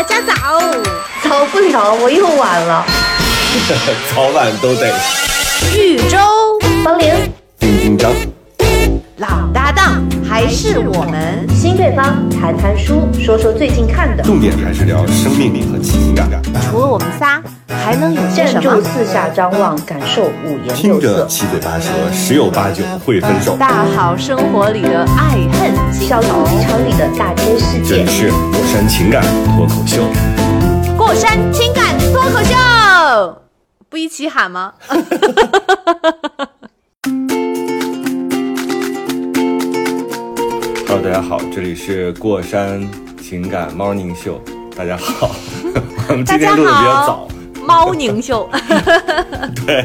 大家早，早不了，我又晚了。早晚都得。豫州方玲，丁丁张，还是我们。新对方谈谈书，说说最近看的。重点还是聊生命力和情感。除了我们仨，还能有些站住，什么？四下张望，感受五颜听着六色。七嘴八舌，十有八九会分手。大好生活里的爱恨情小仇肚，鸡肠里的大千世界这里。是过山情感脱口秀。过山情感脱口秀，不一起喊吗？Hello，大家好，这里是过山情感 Morning Show。大家好，我们今天录的比较早。猫宁秀，对，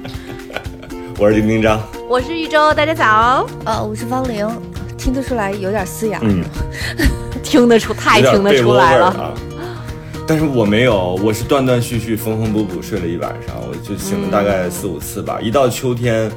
我是丁丁张。我是豫州，大家早。呃，我是方玲，听得出来有点嘶哑。嗯，听得出，太听得出来了。但是我没有，我是断断续续、缝缝补补睡了一晚上，我就醒了大概四五次吧。一到秋天，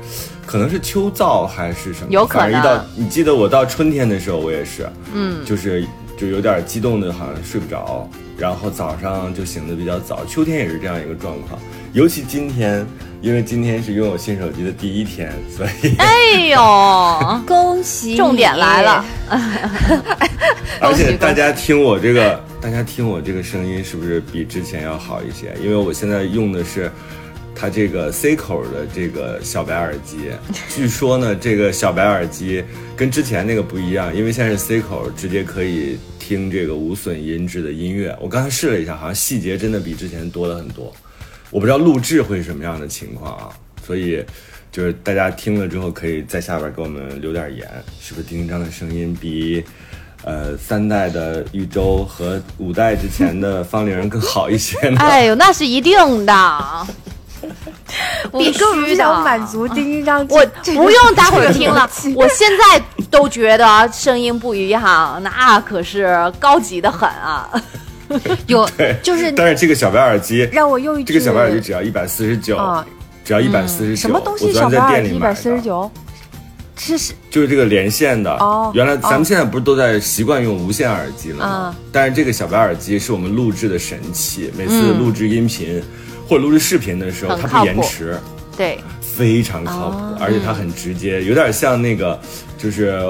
可能是秋燥还是什么，有可能反正一到你记得我到春天的时候，我也是，嗯，就是就有点激动的，好像睡不着，然后早上就醒的比较早。秋天也是这样一个状况，尤其今天，因为今天是拥有新手机的第一天，所以哎呦，恭喜！重点来了，而且大家听我这个，大家听我这个声音是不是比之前要好一些？因为我现在用的是它这个 C 口的这个小白耳机。据说呢，这个小白耳机跟之前那个不一样，因为现在是 C 口，直接可以听这个无损音质的音乐。我刚才试了一下，好像细节真的比之前多了很多。我不知道录制会是什么样的情况啊，所以就是大家听了之后，可以在下边给我们留点言，是不是丁丁张的声音比呃三代的玉州和五代之前的方玲更好一些呢？哎呦，那是一定的。我必须根本不的想满足丁丁张，我不用待会儿听了这，个我现在都觉得声音不一样，那可是高级的很啊！有，就是但是这个小白耳机，让我用一句这个小白耳机只要一百四十九啊，只要一百四十九。什么东西我昨小白天在店里买的耳机一百四十九，这是就是这个连线的。哦原来咱哦们现在不是都在习惯用无线耳机了吗？嗯但是这个小白耳机是我们录制的神器，每次嗯录制音频、或者录制视频的时候，它不延迟，对，非常靠谱，哦而且它很直接，有点像那个，就是。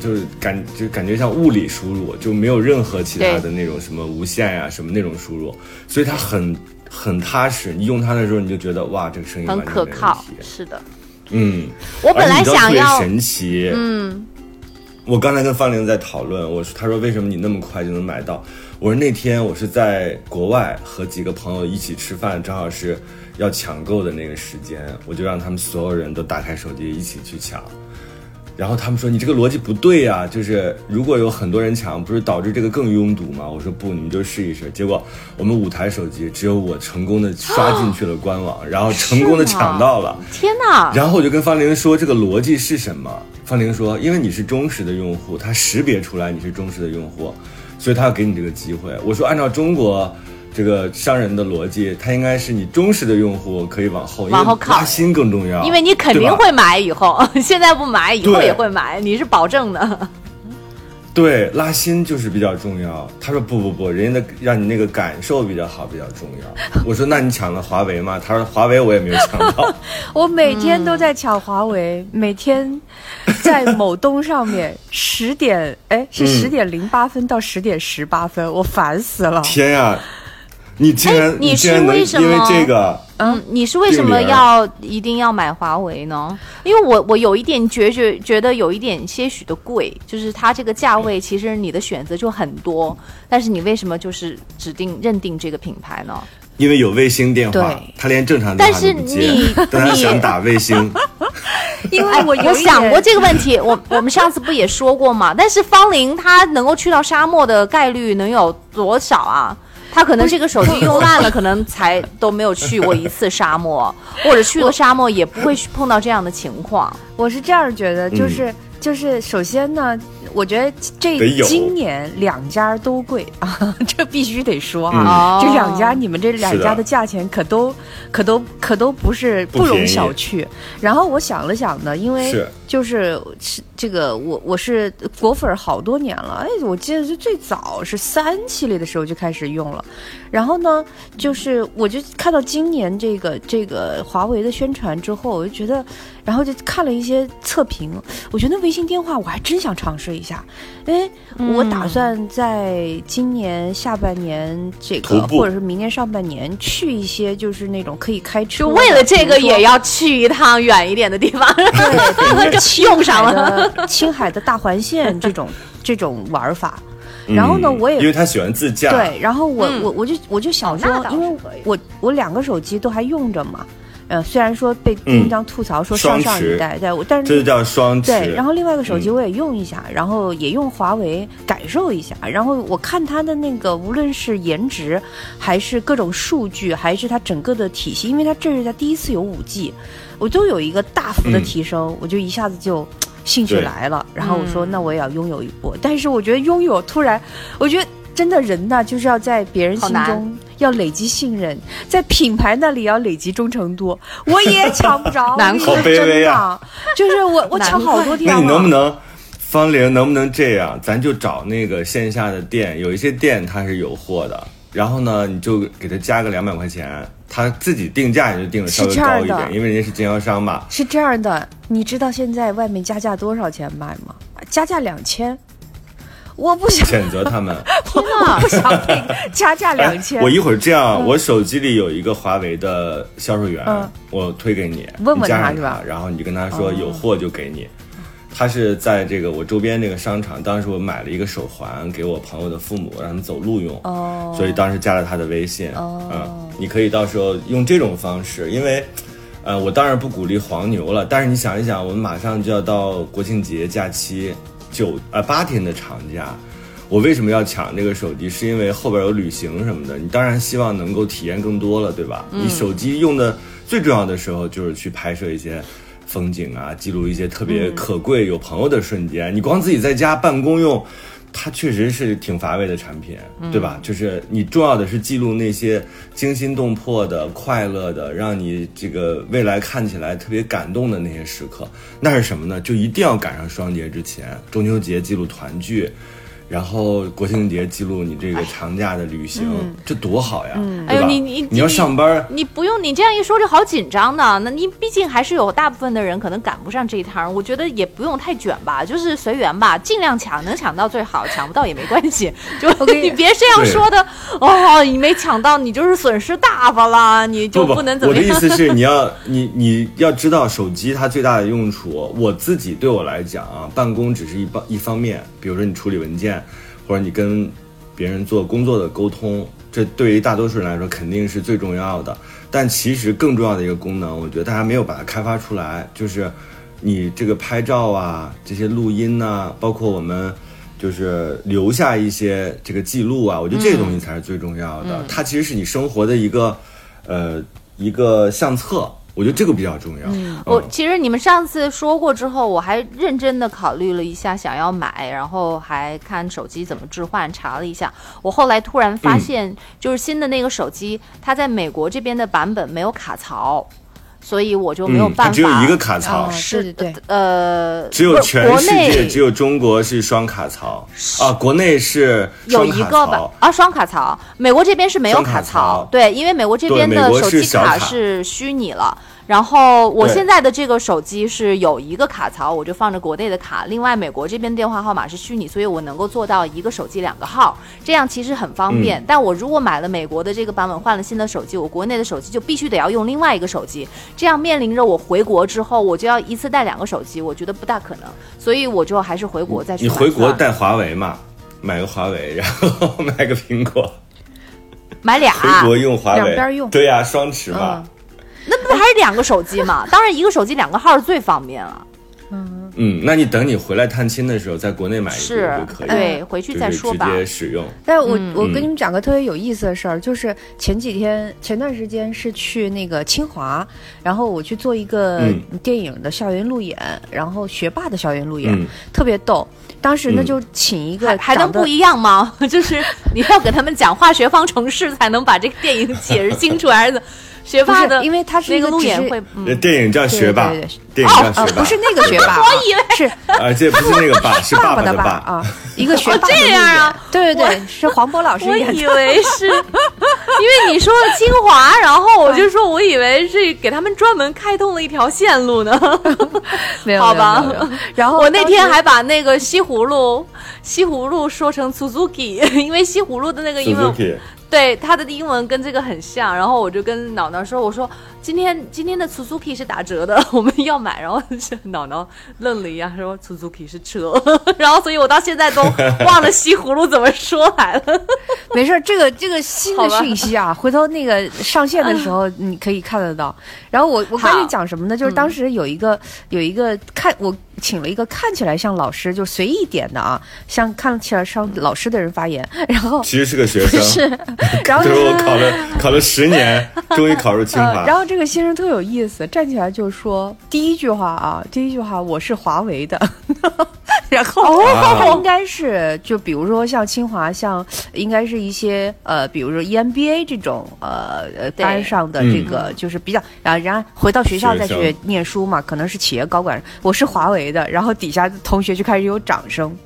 就是感就感觉像物理输入，就没有任何其他的那种什么无线呀、什么那种输入，所以它很很踏实。你用它的时候，你就觉得哇，这个声音很可靠。是的，嗯，我本来想要，神奇，嗯，我刚才跟方玲在讨论，我说，他说为什么你那么快就能买到？我说那天我是在国外和几个朋友一起吃饭，正好是要抢购的那个时间，我就让他们所有人都打开手机一起去抢。然后他们说你这个逻辑不对呀、就是如果有很多人抢，不是导致这个更拥堵吗？我说不，你们就试一试。结果我们五台手机只有我成功的刷进去了官网，然后成功的抢到了。天哪！然后我就跟方玲说这个逻辑是什么？方玲说，因为你是忠实的用户，它识别出来你是忠实的用户，所以他要给你这个机会。我说按照中国这个商人的逻辑，他应该是你忠实的用户可以往后，往后靠拉新更重要，因为你肯定会买，以后 现在不买，以后也会买，你是保证的。对拉新就是比较重要。他说不不不，人家的让你那个感受比较好比较重要。我说那你抢了华为吗？他说华为我也没有抢到。我每天都在抢华为，每天在某东上面十点，哎，是嗯十点零八分到十点十八分，我烦死了。天呀、你竟然、哎你竟然能是为什因为么这个。嗯，你是为什么要一定要买华为呢？因为我我有一点觉觉觉得有一点些许的贵，就是它这个价位其实你的选择就很多，但是你为什么就是指定认定这个品牌呢？因为有卫星电话对，他连正常电话都不接但是你，你想打卫星。因为哎，我我想过这个问题，我我们上次不也说过吗？但是方玲她能够去到沙漠的概率能有多少啊？她可能这个手机用烂了，可能才都没有去过一次沙漠，或者去了沙漠也不会碰到这样的情况。我是这样觉得，嗯就是、就是，首先呢，我觉得这今年两家都贵啊，这必须得说嗯。啊，哦。这两家你们这两家的价钱可都可都可都不是不容小觑。然后我想了想呢，因为是就是是这个我我是果粉儿好多年了，哎，我记得是最早是三系列的时候就开始用了，然后呢，就是我就看到今年这个这个华为的宣传之后，我就觉得，然后就看了一些测评，我觉得微信电话我还真想尝试一下，哎，我打算在今年下半年这个或者是明年上半年去一些就是那种可以开车，就为了这个也要去一趟远一点的地方，用上了。青海的大环线这种 这种玩法。然后呢，嗯我也因为他喜欢自驾，对，然后我、嗯我我就我就想说因为我我两个手机都还用着嘛，呃，虽然说被嗯经常吐槽说上上一代，对，我但这就叫双持。对，然后另外一个手机嗯我也用一下，然后也用华为感受一下，然后我看它的那个无论是颜值，还是各种数据，还是它整个的体系，因为它这是它第一次有五 G，我都有一个大幅的嗯。提升，我就一下子就。兴趣来了，然后我说嗯那我也要拥有一波，但是我觉得拥有突然，我觉得真的人呢，就是要在别人心中要累积信任，在品牌那里要累积忠诚度，我也抢不着，难。好卑我跟你说真微的。啊就是我我抢好多天那话，你能不能，方玲能不能这样？咱就找那个线下的店，有一些店它是有货的，然后呢，你就给他加个两百块钱，他自己定价也就定的稍微高一点，因为人家是经销商嘛。是这样的，你知道现在外面加价多少钱卖吗？加价两千，我不想，谴责他们。天哪不想被加价 两千。哎我一会儿这样，我手机里有一个华为的销售员，嗯我推给你，问问他是吧然后你就跟他说哦有货就给你。他是在这个我周边这个商场，当时我买了一个手环给我朋友的父母，让他们走路用，哦所以当时加了他的微信。哦嗯，你可以到时候用这种方式，因为。呃，我当然不鼓励黄牛了，但是你想一想，我们马上就要到国庆节假期，九呃八天的长假，我为什么要抢这个手机？是因为后边有旅行什么的，你当然希望能够体验更多了，对吧？你手机用的最重要的时候就是去拍摄一些风景啊，记录一些特别可贵、有朋友的瞬间。你光自己在家办公用。它确实是挺乏味的产品，对吧？就是你重要的是记录那些惊心动魄的、快乐的，让你这个未来看起来特别感动的那些时刻。那是什么呢？就一定要赶上双节之前，中秋节记录团聚，然后国庆节记录你这个长假的旅行，这多好呀，哎呦，你你你要上班，你不用你这样一说就好紧张呢。那你毕竟还是有大部分的人可能赶不上这一趟，我觉得也不用太卷吧，就是随缘吧，尽量抢，能抢到最好，抢不到也没关系。就跟你 你别这样说的哦，你没抢到，你就是损失大发了，你就不不，能怎么样。我的意思是，你要你你要知道手机它最大的用处。我自己对我来讲啊，办公只是一方一方面，比如说你处理文件，或者你跟别人做工作的沟通，这对于大多数人来说肯定是最重要的。但其实更重要的一个功能，我觉得大家没有把它开发出来，就是你这个拍照啊，这些录音呐、包括我们。就是留下一些这个记录啊，我觉得这个东西才是最重要的。它其实是你生活的一个，呃，一个相册。我觉得这个比较重要。嗯我其实你们上次说过之后，我还认真的考虑了一下想要买，然后还看手机怎么置换，查了一下。我后来突然发嗯现，就是新的那个手机，它在美国这边的版本没有卡槽，所以我就没有嗯，办法。它只有一个卡槽，哦是的呃，只有全世国内界只有中国是双卡槽啊，国内是有一个吧槽。啊，双卡槽，美国这边是没有双卡卡槽对，因为美国这边的手机卡是虚拟了。然后我现在的这个手机是有一个卡槽，我就放着国内的卡，另外美国这边电话号码是虚拟，所以我能够做到一个手机两个号，这样其实很方嗯。便。但我如果买了美国的这个版本，换了新的手机，我国内的手机就必须得要用另外一个手机，这样面临着我回国之后我就要一次带两个手机，我觉得不大可能，所以我就还是回国再去你回国带华为嘛？买个华为，然后买个苹果，买俩，回国用华为，两边用。对呀、双持嘛。那不还是两个手机吗？当然，一个手机两个号是最方便了。嗯嗯，那你等你回来探亲的时候，在国内买一是个就可以了，对，回去再说吧就。是直接使用。但我、嗯我跟你们讲个特别有意思的事儿，就是前几天前段时间是去那个清华，然后我去做一个嗯电影的校园路演，然后学霸的校园路演，嗯特别逗。当时呢嗯就请一个还还能不一样吗？就是你要给他们讲化学方程式，才能把这个电影解释清楚，还是怎？学霸的，因为他是那个路演会，电影叫学霸电影叫学，霸，呃不是那个学霸啊，我以为是。啊，这不是那个爸，是爸爸的的爸啊，一个学霸的这样啊？路演对对对，是黄渤老师我演的。以。为是，因为你说了清华，然后我就说我以为是给他们专门开通了一条线路呢。没有 好吧没有没有。没有然后我那天还把那个西葫芦西葫芦说成 Suzuki，因为西葫芦的那个英文对他的英文跟这个很像，然后我就跟脑脑说，我说今天今天的 Suzuki 是打折的，我们要买，然后脑脑愣了一下，说 Suzuki 是车，然后所以我到现在都忘了西葫芦怎么说来了。没事儿，这个这个新的讯息啊，回头那个上线的时候你可以看得到。然后我我关好键讲什么呢？就是当时有一个、有一个看我请了一个看起来像老师，就随意点的啊，像看起来像老师的人发言，然后其实是个学生，是，然后就是我考了考了十年，终于考入清华呃，。然后这个先生特有意思，站起来就说第一句话啊，第一句话我是华为的，然后哦。他应该是就比如说像清华，像应该是一些呃，比如说 EMBA 这种呃呃班上的这个就是比较啊，然后回到学校再去念书嘛，可能是企业高管，我是华为的，然后底下同学就开始有掌声，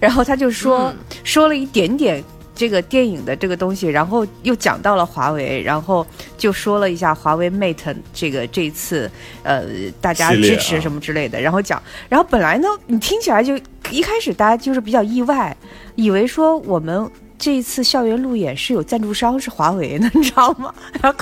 然后他就说、说了一点点。这个电影的这个东西，然后又讲到了华为，然后就说了一下华为 Mate 这个这次呃大家支持什么之类的，然后讲，然后本来呢你听起来就一开始大家就是比较意外，以为说我们。这一次校园路演是有赞助商是华为的，你知道吗？然后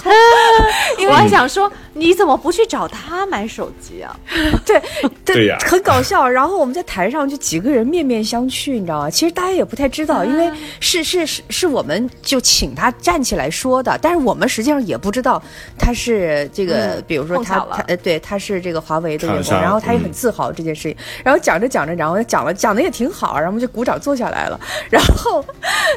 因为我还想说，你怎么不去找他买手机啊？对对呀很搞笑。然后我们在台上就几个人面面相觑，你知道吗？其实大家也不太知道，因为是是是是我们就请他站起来说的，但是我们实际上也不知道他是这个，嗯比如说他呃对他是这个华为的员工，然后他也很嗯自豪这件事情。然后讲着讲着，然后讲了讲的也挺好，然后我们就鼓掌坐下来了。然后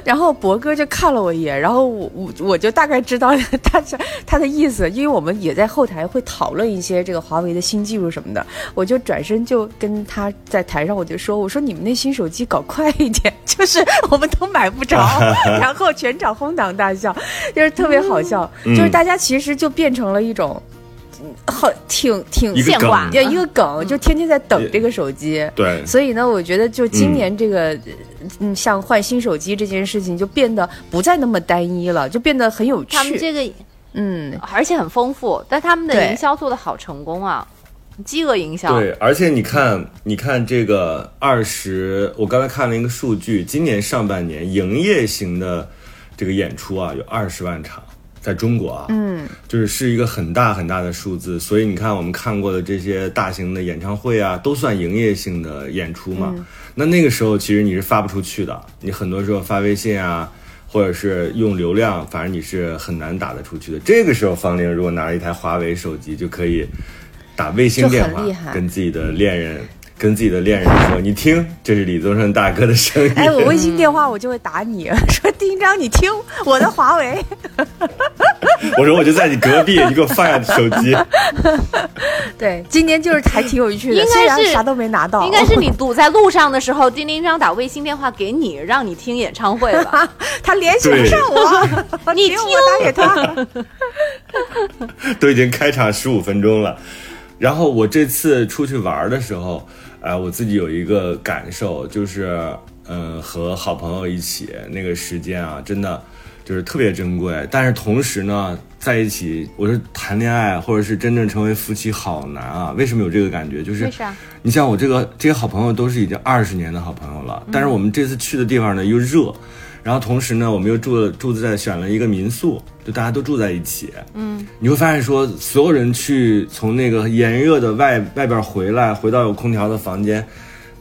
然后博哥就看了我一眼，然后我我我就大概知道他是他的意思，因为我们也在后台会讨论一些这个华为的新技术什么的，我就转身就跟他在台上我就说，我说你们那新手机搞快一点，就是我们都买不着，然后全场哄堂大笑，就是特别好笑，嗯就是大家其实就变成了一种。嗯很挺挺一个现挂一个梗，就天天在等这个手机。对，所以呢，我觉得就今年这个，嗯，像换新手机这件事情，就变得不再那么单一了，就变得很有趣。他们这个嗯，而且很丰富，但他们的营销做的好成功啊，饥饿营销。对，而且你看，你看这个二十，我刚才看了一个数据，今年上半年营业型的这个演出啊，有二十万场，在中国啊，嗯，就是是一个很大很大的数字。所以你看，我们看过的这些大型的演唱会啊，都算营业性的演出嘛。那那个时候其实你是发不出去的，你很多时候发微信啊。或者是用流量，反正你是很难打得出去的。这个时候，方玲如果拿了一台华为手机，就可以打卫星电话跟自己的恋人，跟自己的恋人说：“你听，这是李宗盛大哥的声音。”哎，我微信电话我就会打你，说丁一章，你听我的华为。我说我就在你隔壁，你给我放下手机。对，今年就是还挺有趣的，应该是啥都没拿到，应该是你堵在路上的时候，丁丁章打微信电话给你，让你听演唱会吧。他联系不上我，你听我打给他。都已经开场十五分钟了。然后我这次出去玩的时候，哎、我自己有一个感受，就是嗯、和好朋友一起那个时间啊，真的就是特别珍贵。但是同时呢，在一起，我说谈恋爱或者是真正成为夫妻好难啊。为什么有这个感觉？就是你像我这个这些好朋友都是已经二十年的好朋友了，但是我们这次去的地方呢又热，然后同时呢我们又住了住在选了一个民宿，就大家都住在一起。嗯，你会发现说所有人去从那个炎热的外外边回来，回到有空调的房间，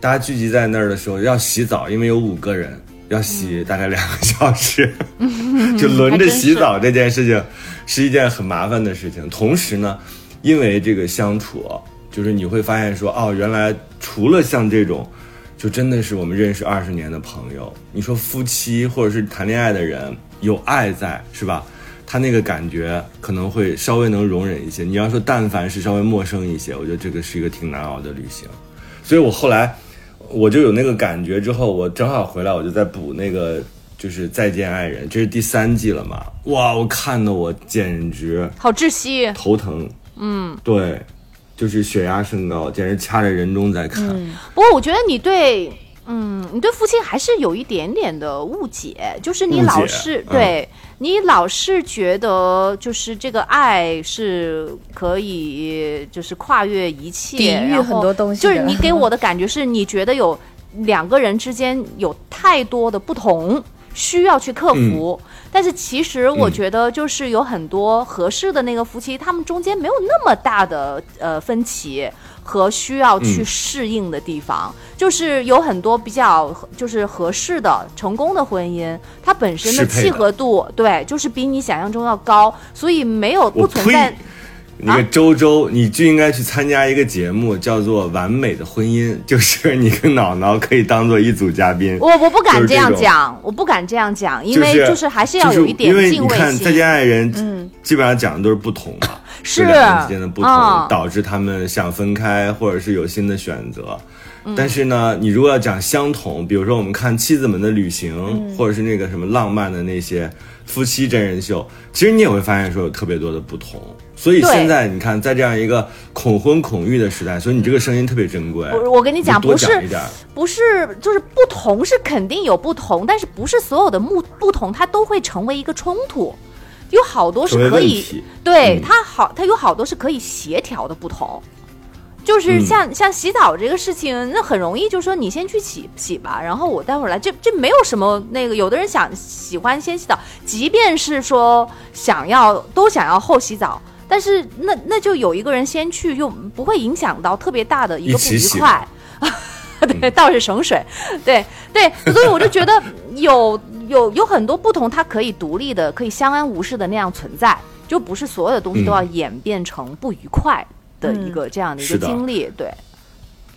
大家聚集在那儿的时候要洗澡，因为有五个人。要洗大概两个小时，就轮着洗澡这件事情是一件很麻烦的事情。同时呢，因为这个相处，就是你会发现说，哦，原来除了像这种，就真的是我们认识二十年的朋友，你说夫妻或者是谈恋爱的人有爱在，是吧？他那个感觉可能会稍微能容忍一些。你要说但凡是稍微陌生一些，我觉得这个是一个挺难熬的旅行。所以我后来我就有那个感觉，之后我正好回来，我就在补那个就是《再见爱人》，这是第三季了嘛？哇，我看的我简直好窒息。头疼。嗯，对，就是血压升高，简直掐着人中在看。不过我觉得你对，嗯，你对父亲还是有一点点的误解，就是你老是嗯对你老是觉得就是这个爱是可以就是跨越一切，抵御很多东西就是你给我的感觉是你觉得有两个人之间有太多的不同。需要去克服，但是其实我嗯。觉得就是有很多合适的那个夫妻，他们中间没有那么大的呃分歧和需要去嗯适应的地方，就是有很多比较就是合适的成功的婚姻，它本身的契合度对，就是比你想象中要高，所以没有不存在呸！那个周周，你就应该去参加一个节目，叫做《完美的婚姻》，就是你跟脑脑可以当做一组嘉宾。我我不敢这样讲，我不敢这样讲，因为就是还是要有一点就是因为敬畏你看《再心。见爱人》，嗯，基本上讲的都是不同嘛，是就两个人之间的不同，嗯导致他们想分开，或者是有新的选择。嗯但是呢，你如果要讲相同，比如说我们看《妻子们的旅行》嗯或者是那个什么浪漫的那些夫妻真人秀，其实你也会发现说有特别多的不同。所以现在你看，在这样一个恐婚恐育的时代，所以你这个声音特别珍贵。我我跟你讲不是不是，就是不同是肯定有不同，但是不是所有的不不同它都会成为一个冲突，有好多是可以对、嗯。它好，它有好多是可以协调的不同。就是嗯。像、像洗澡这个事情，那很容易就说你先去洗洗吧，然后我待会儿来，这这没有什么那个，有的人想喜欢先洗澡，即便是说想要都想要后洗澡，但是那那就有一个人先去，又不会影响到特别大的一个不愉快。对，倒是省水，对对，所以我就觉得有 有有很多不同，它可以独立的，可以相安无事的那样存在，就不是所有的东西都要演变成不愉快的一个、这样的一个经历，对。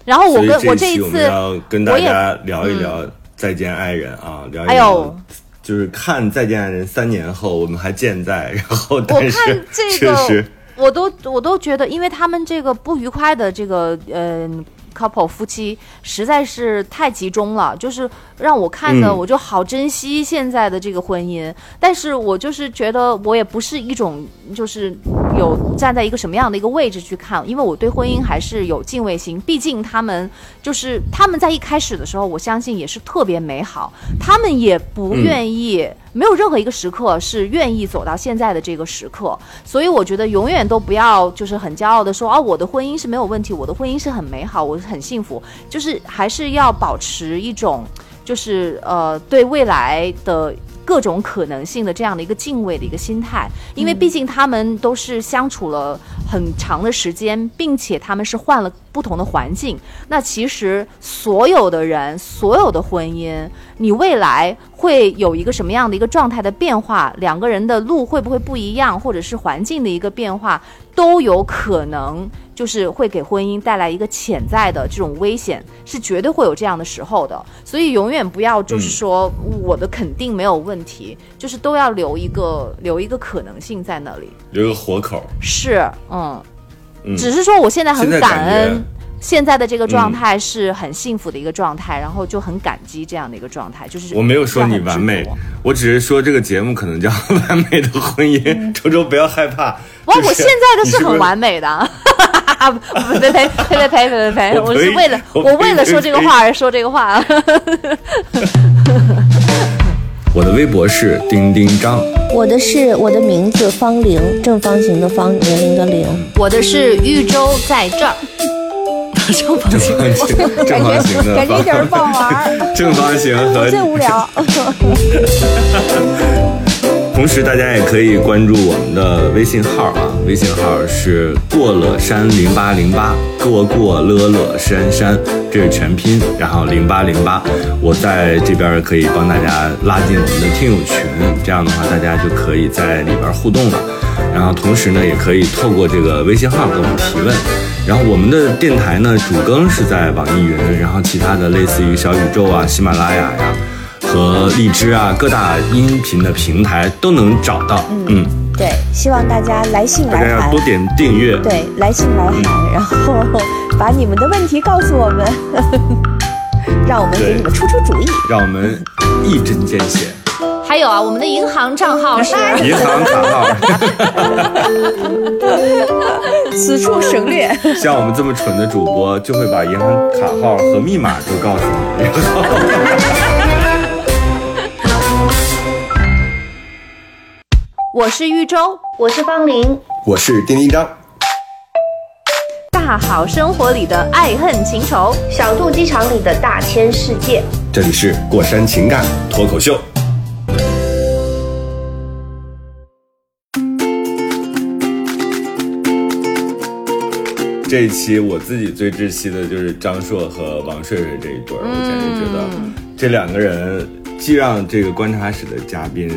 然后我跟我这一次，要跟大我也家聊一聊《再见爱人》啊，聊一哎聊呦，就是看《再见爱人》三年后我们还健在，然后我但是看这确实个，我都我都觉得，因为他们这个不愉快的这个嗯、couple 夫妻实在是太集中了，就是让我看的嗯我就好珍惜现在的这个婚姻，但是我就是觉得我也不是一种就是有站在一个什么样的一个位置去看，因为我对婚姻还是有敬畏心，毕竟他们就是他们在一开始的时候，我相信也是特别美好，他们也不嗯愿意。没有任何一个时刻是愿意走到现在的这个时刻，所以我觉得永远都不要就是很骄傲的说啊，我的婚姻是没有问题，我的婚姻是很美好，我是很幸福，就是还是要保持一种就是呃对未来的。各种可能性的这样的一个敬畏的一个心态，因为毕竟他们都是相处了很长的时间，并且他们是换了不同的环境。那其实所有的人，所有的婚姻，你未来会有一个什么样的一个状态的变化？两个人的路会不会不一样，或者是环境的一个变化，都有可能就是会给婚姻带来一个潜在的这种危险，是绝对会有这样的时候的。所以永远不要就是说我的肯定没有问题，就是都要留一个留一个可能性在那里。留个活口。是，嗯，嗯，只是说我现在很感恩。现在的这个状态是很幸福的一个状态，然后就很感激这样的一个状态。就是我没有说你完美，我只是说这个节目可能叫《完美的婚姻》。周周不要害怕，我我现在的是很完美的。哈哈哈哈哈！呸呸呸呸呸呸呸！我是为了我为了说这个话而说这个话。哈哈哈哈哈！我的微博是丁丁张。我的是我的名字方玲，正方形的方，年龄的玲。我的是豫州，在这儿。正方形，正方形的感觉有点儿不好玩儿，正方形和 最无聊。同时，大家也可以关注我们的微信号啊，微信号是过了山零八零八，过过乐乐山山，这是全拼，然后零八零八，我在这边可以帮大家拉进我们的听友群，这样的话大家就可以在里边互动了。然后同时呢，也可以透过这个微信号给我们提问。然后我们的电台呢，主更是在网易云，然后其他的类似于小宇宙啊、喜马拉雅呀、和荔枝啊各大音频的平台都能找到。嗯，对，希望大家来信大家来函要多。点订阅。对，来信来函，然后把你们的问题告诉我们，让我们给你们出出主意。让我们一针见血。还有啊，我们的银行账号是银行卡号，此处省略。像我们这么蠢的主播，就会把银行卡号和密码都告诉你。我是玉州，我是方玲，我是丁丁张，大好生活里的爱恨情仇，小肚鸡肠里的大千世界。这里是过山情感脱口秀。这一期我自己最窒息的就是张硕和王睡睡这一对儿，我简直觉得这两个人既让这个观察室的嘉宾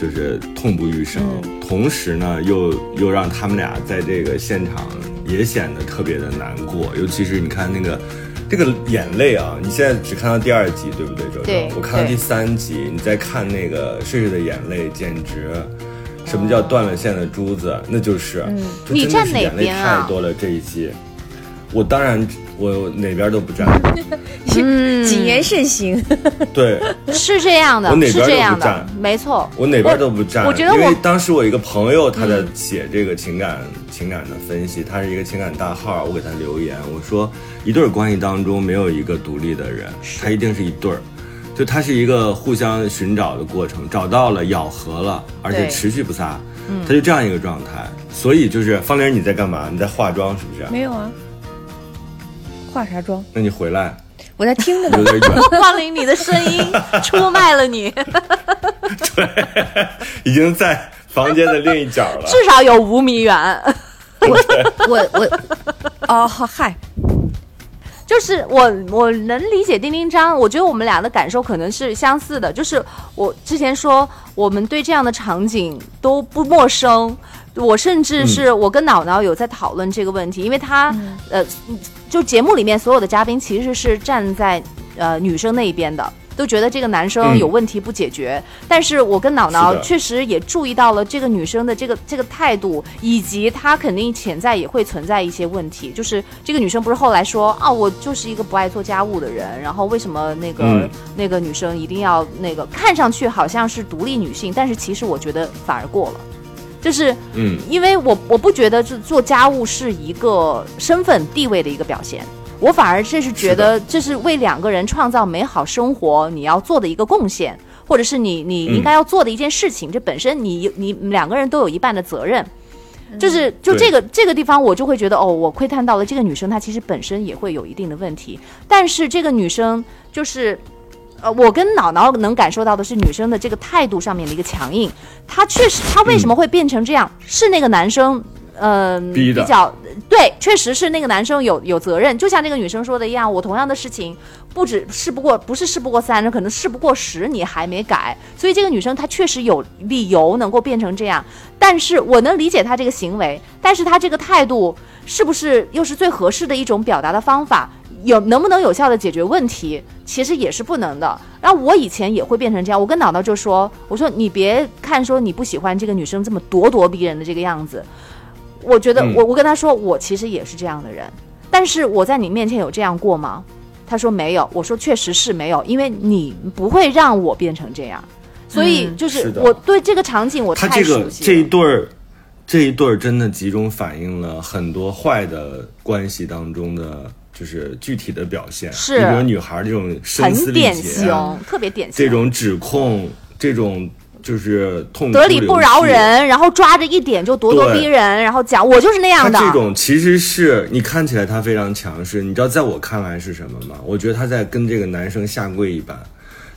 就是痛不欲生，同时呢又又让他们俩在这个现场也显得特别的难过，尤其是你看那个这个眼泪啊，你现在只看到第二集对不对，周周我看到第三集，你再看那个睡睡的眼泪，简直。什么叫断了线的珠子？那就是，就真的你站哪是眼泪太多了。这一集，我当然我哪边都不站，谨言慎行。对是这样的我，哪边都不是这样的站，没错。我哪边都不站。我觉得我因为当时我一个朋友他在写这个情感、情感的分析，他是一个情感大号，我给他留言，我说一对儿关系当中没有一个独立的人，他一定是一对儿。就他是一个互相寻找的过程，找到了，咬合了，而且持续不撒，嗯，它就这样一个状态。所以就是方玲，你在干嘛？你在化妆是不是？没有啊，化啥妆？那你回来，我在听着有呢。点远，方玲，你的声音出卖了你，对已经在房间的另一角了。至少有五米远。我我 哦嗨，就是我我能理解丁丁张，我觉得我们俩的感受可能是相似的。就是我之前说，我们对这样的场景都不陌生。我甚至是我跟脑脑有在讨论这个问题，因为他、呃，就节目里面所有的嘉宾其实是站在呃女生那一边的。都觉得这个男生嗯有问题不解决，但是我跟脑脑确实也注意到了这个女生的这个这个态度，以及她肯定潜在也会存在一些问题。就是这个女生不是后来说啊，我就是一个不爱做家务的人，然后为什么那个、嗯那个女生一定要那个看上去好像是独立女性，但是其实我觉得反而过了。就是嗯，因为我我不觉得这做家务是一个身份地位的一个表现，我反而这是觉得这是为两个人创造美好生活你要做的一个贡献，或者是你你嗯。应该要做的一件事情，这本身你你两个人都有一半的责任。就是就这个这个地方，我就会觉得哦，我窥探到了这个女生她其实本身也会有一定的问题，但是这个女生就是。呃，我跟脑脑能感受到的是女生的这个态度上面的一个强硬，她确实，她为什么会变成这样？是那个男生，呃，逼比较对，确实是那个男生有有责任。就像那个女生说的一样，我同样的事情，不止事不过，不是事不过三，可能事不过十，你还没改。所以这个女生她确实有理由能够变成这样，但是我能理解她这个行为，但是她这个态度是不是又是最合适的一种表达的方法？有能不能有效的解决问题，其实也是不能的。然后我以前也会变成这样，我跟脑脑就说：“我说你别看说你不喜欢这个女生这么咄咄逼人的这个样子，我觉得嗯我我跟他说，我其实也是这样的人，但是我在你面前有这样过吗？他说没有，我说确实是没有，因为你不会让我变成这样，所以嗯就是我对这个场景我他这个太熟悉了。这一对儿，这一对儿真的集中反映了很多坏的关系当中的，就是具体的表现。是你比如女孩这种声很嘶力典竭啊，型，特别典型。这种指控，这种就是痛得理不饶。人，然后抓着一点就咄咄逼人，然后讲我就是那样的。这种其实是你看起来他非常强势，你知道在我看来是什么吗？我觉得他在跟这个男生下跪一般，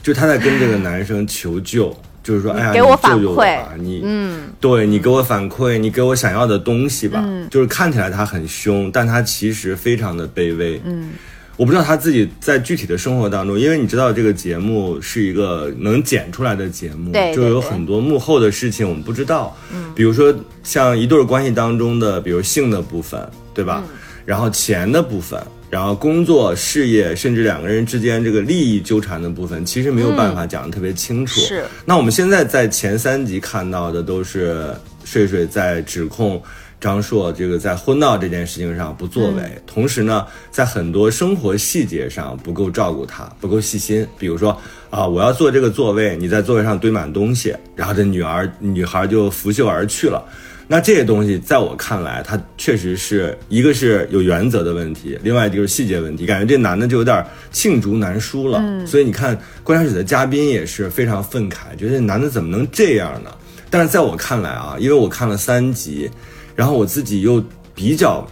就他在跟这个男生求救，就是说，哎呀，给我你救救我反馈吧，你，嗯，对你给我反馈，你给我想要的东西吧，就是看起来他很凶，但他其实非常的卑微，嗯。我不知道他自己在具体的生活当中，因为你知道这个节目是一个能剪出来的节目，对对对就有很多幕后的事情我们不知道。嗯，比如说像一对儿关系当中的，比如性的部分，对吧？然后钱的部分，然后工作、事业，甚至两个人之间这个利益纠缠的部分，其实没有办法讲得特别清楚。是那我们现在在前三集看到的都是睡睡在指控张硕这个在婚闹这件事情上不作为，同时呢，在很多生活细节上不够照顾他，不够细心。比如说啊，我要坐这个座位，你在座位上堆满东西，然后这女儿女孩就拂袖而去了。那这些东西在我看来，它确实是一个是有原则的问题，另外就是细节问题。感觉这男的就有点罄竹难书了。所以你看，观察室的嘉宾也是非常愤慨，觉得这男的怎么能这样呢？但是在我看来啊，因为我看了三集，然后我自己又比较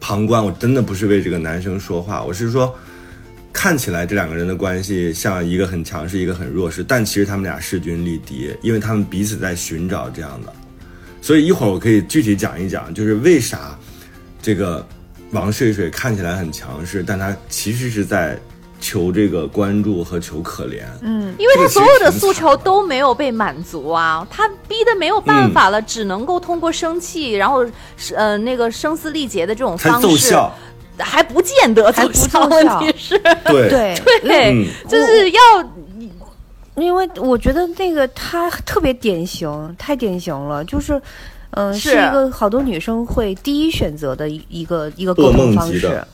旁观，我真的不是为这个男生说话，我是说，看起来这两个人的关系像一个很强势，一个很弱势，但其实他们俩势均力敌，因为他们彼此在寻找这样的。所以一会儿我可以具体讲一讲，就是为啥这个王睡睡看起来很强势，但他其实是在求这个关注和求可怜。嗯，因为他所有的诉求都没有被满足啊，他逼的没有办法了，只能够通过生气，然后是呃那个声嘶力竭的这种方式，奏效。还不见得还不奏效。问题是，对，对，对，嗯就是要因为我觉得那个他特别典型，太典型了，就是。嗯，是是一个好多女生会第一选择的一一个一个沟通方式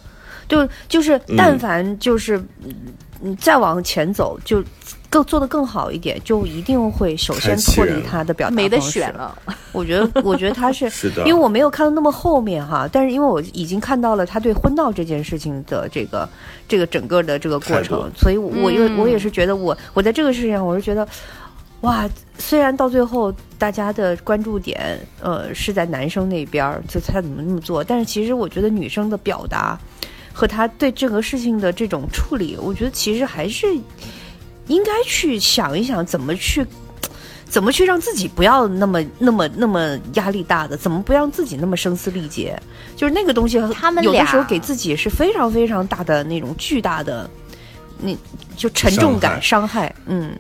就就是嗯但凡就是嗯嗯再往前走，就更做得更好一点，就一定会首先脱离他的表达没得选了。我觉得，我觉得他是，是的因为我没有看到那么后面哈，但是因为我已经看到了他对婚闹这件事情的这个这个整个的这个过程，所以我我又、嗯我也是觉得我我在这个事情上，我是觉得，哇，虽然到最后大家的关注点呃是在男生那边儿，就他怎么那么做，但是其实我觉得女生的表达和他对这个事情的这种处理，我觉得其实还是应该去想一想怎么去。怎么去让自己不要那么、那么、那么压力大的？怎么不让自己那么声嘶力竭？就是那个东西，他们有的时候给自己是非常非常大的那种巨大的，那就沉重感、伤害。嗯，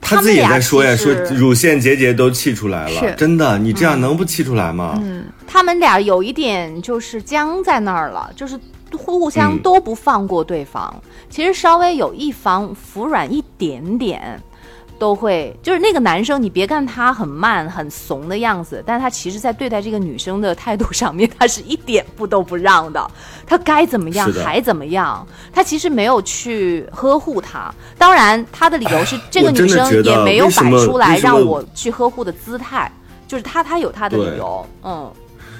他自己也在说呀，说乳腺结节都气出来了，真的，你这样能不气出来吗？嗯他们俩有一点就是僵在那儿了，就是互相嗯都不放过对方。其实稍微有一方服软一点点，都会就是那个男生，你别看他很慢很怂的样子，但他其实在对待这个女生的态度上面，他是一点不都不让的。他该怎么样还怎么样，他其实没有去呵护她。当然，他的理由是这个女生也没有摆出来让我去呵护的姿态。就是他，他有他的理由，嗯，